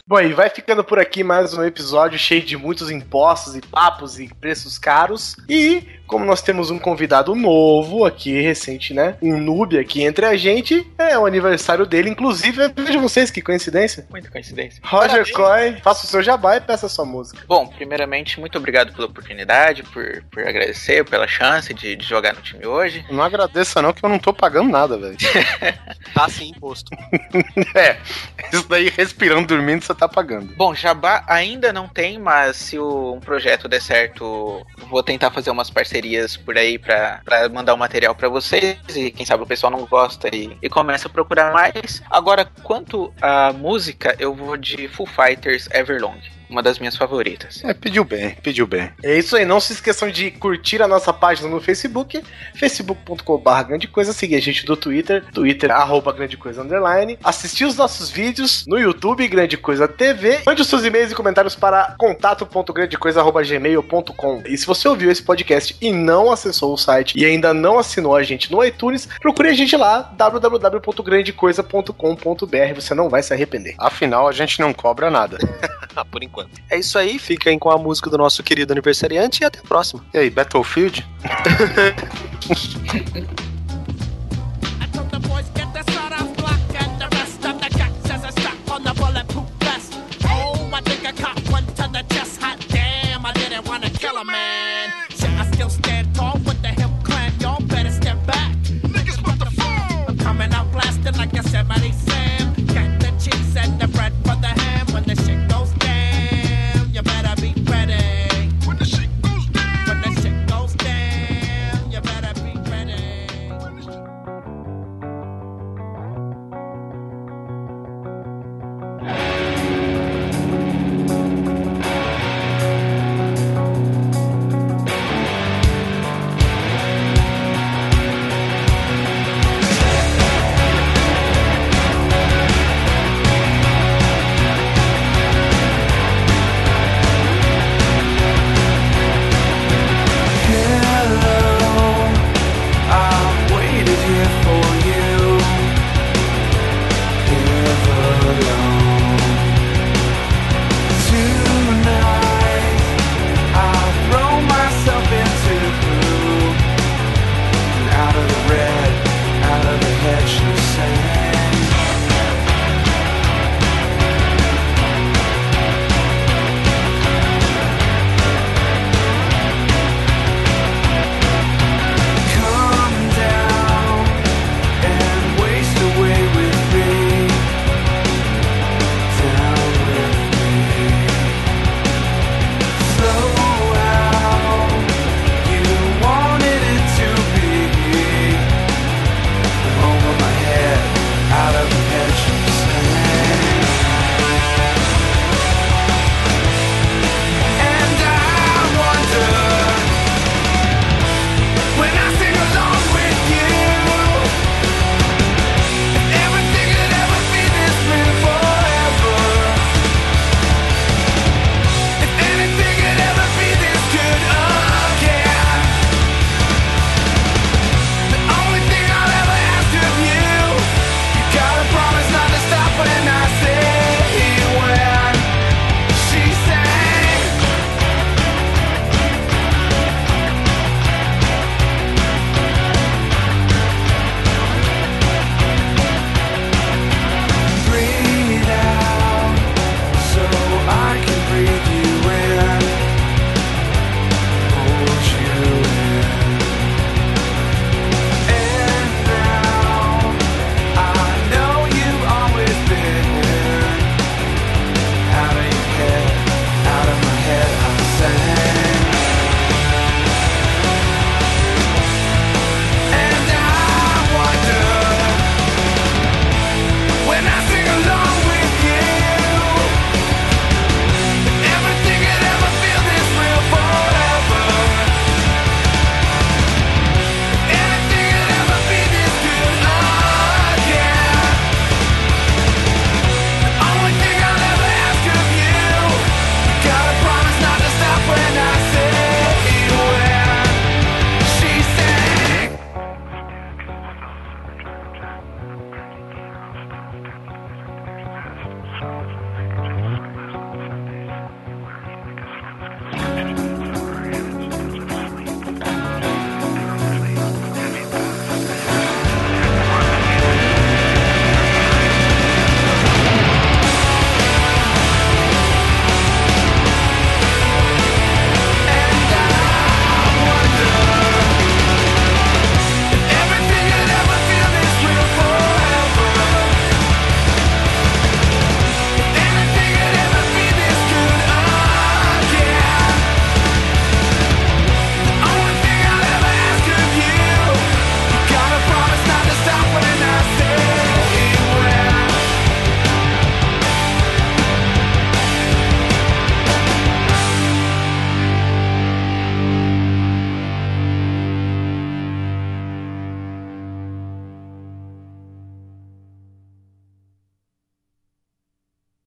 Bom, e vai ficando por aqui mais um episódio cheio de muitos impostos e papos e preços caros. E como nós temos um convidado novo aqui, recente, né? Um noob aqui entre a gente, é o aniversário dele. Inclusive, veja vocês que coincidência. Muita coincidência. Roger Coy, faça o seu jabá e peça a sua música. Bom, primeiramente, muito obrigado pela oportunidade, por, por agradecer, pela chance de, de jogar no time hoje. Não agradeça não, que eu não tô pagando nada, velho. Tá sim, imposto. É, isso daí respirando, dormindo, você tá pagando. Bom, Jabá ainda não tem, mas se o, um projeto der certo, vou tentar fazer umas parcerias por aí pra mandar o material pra vocês. E quem sabe o pessoal não gosta e, e começa a procurar mais. Agora, quanto à música, eu vou de Full Fighters Everlong. Uma das minhas favoritas. É, pediu bem, pediu bem. É isso aí, não se esqueçam de curtir a nossa página no Facebook, facebook.com.br grande coisa, seguir a gente do Twitter, twitter, arroba grande coisa underline, assistir os nossos vídeos no YouTube, grande coisa TV, mande os seus e-mails e comentários para contato.grandecoisa.gmail.com e se você ouviu esse podcast e não acessou o site e ainda não assinou a gente no iTunes, procure a gente lá, www.grandecoisa.com.br, você não vai se arrepender. Afinal, a gente não cobra nada. Ah, por enquanto. É isso aí, fiquem com a música do nosso querido aniversariante e até a próxima. E aí, Battlefield? man.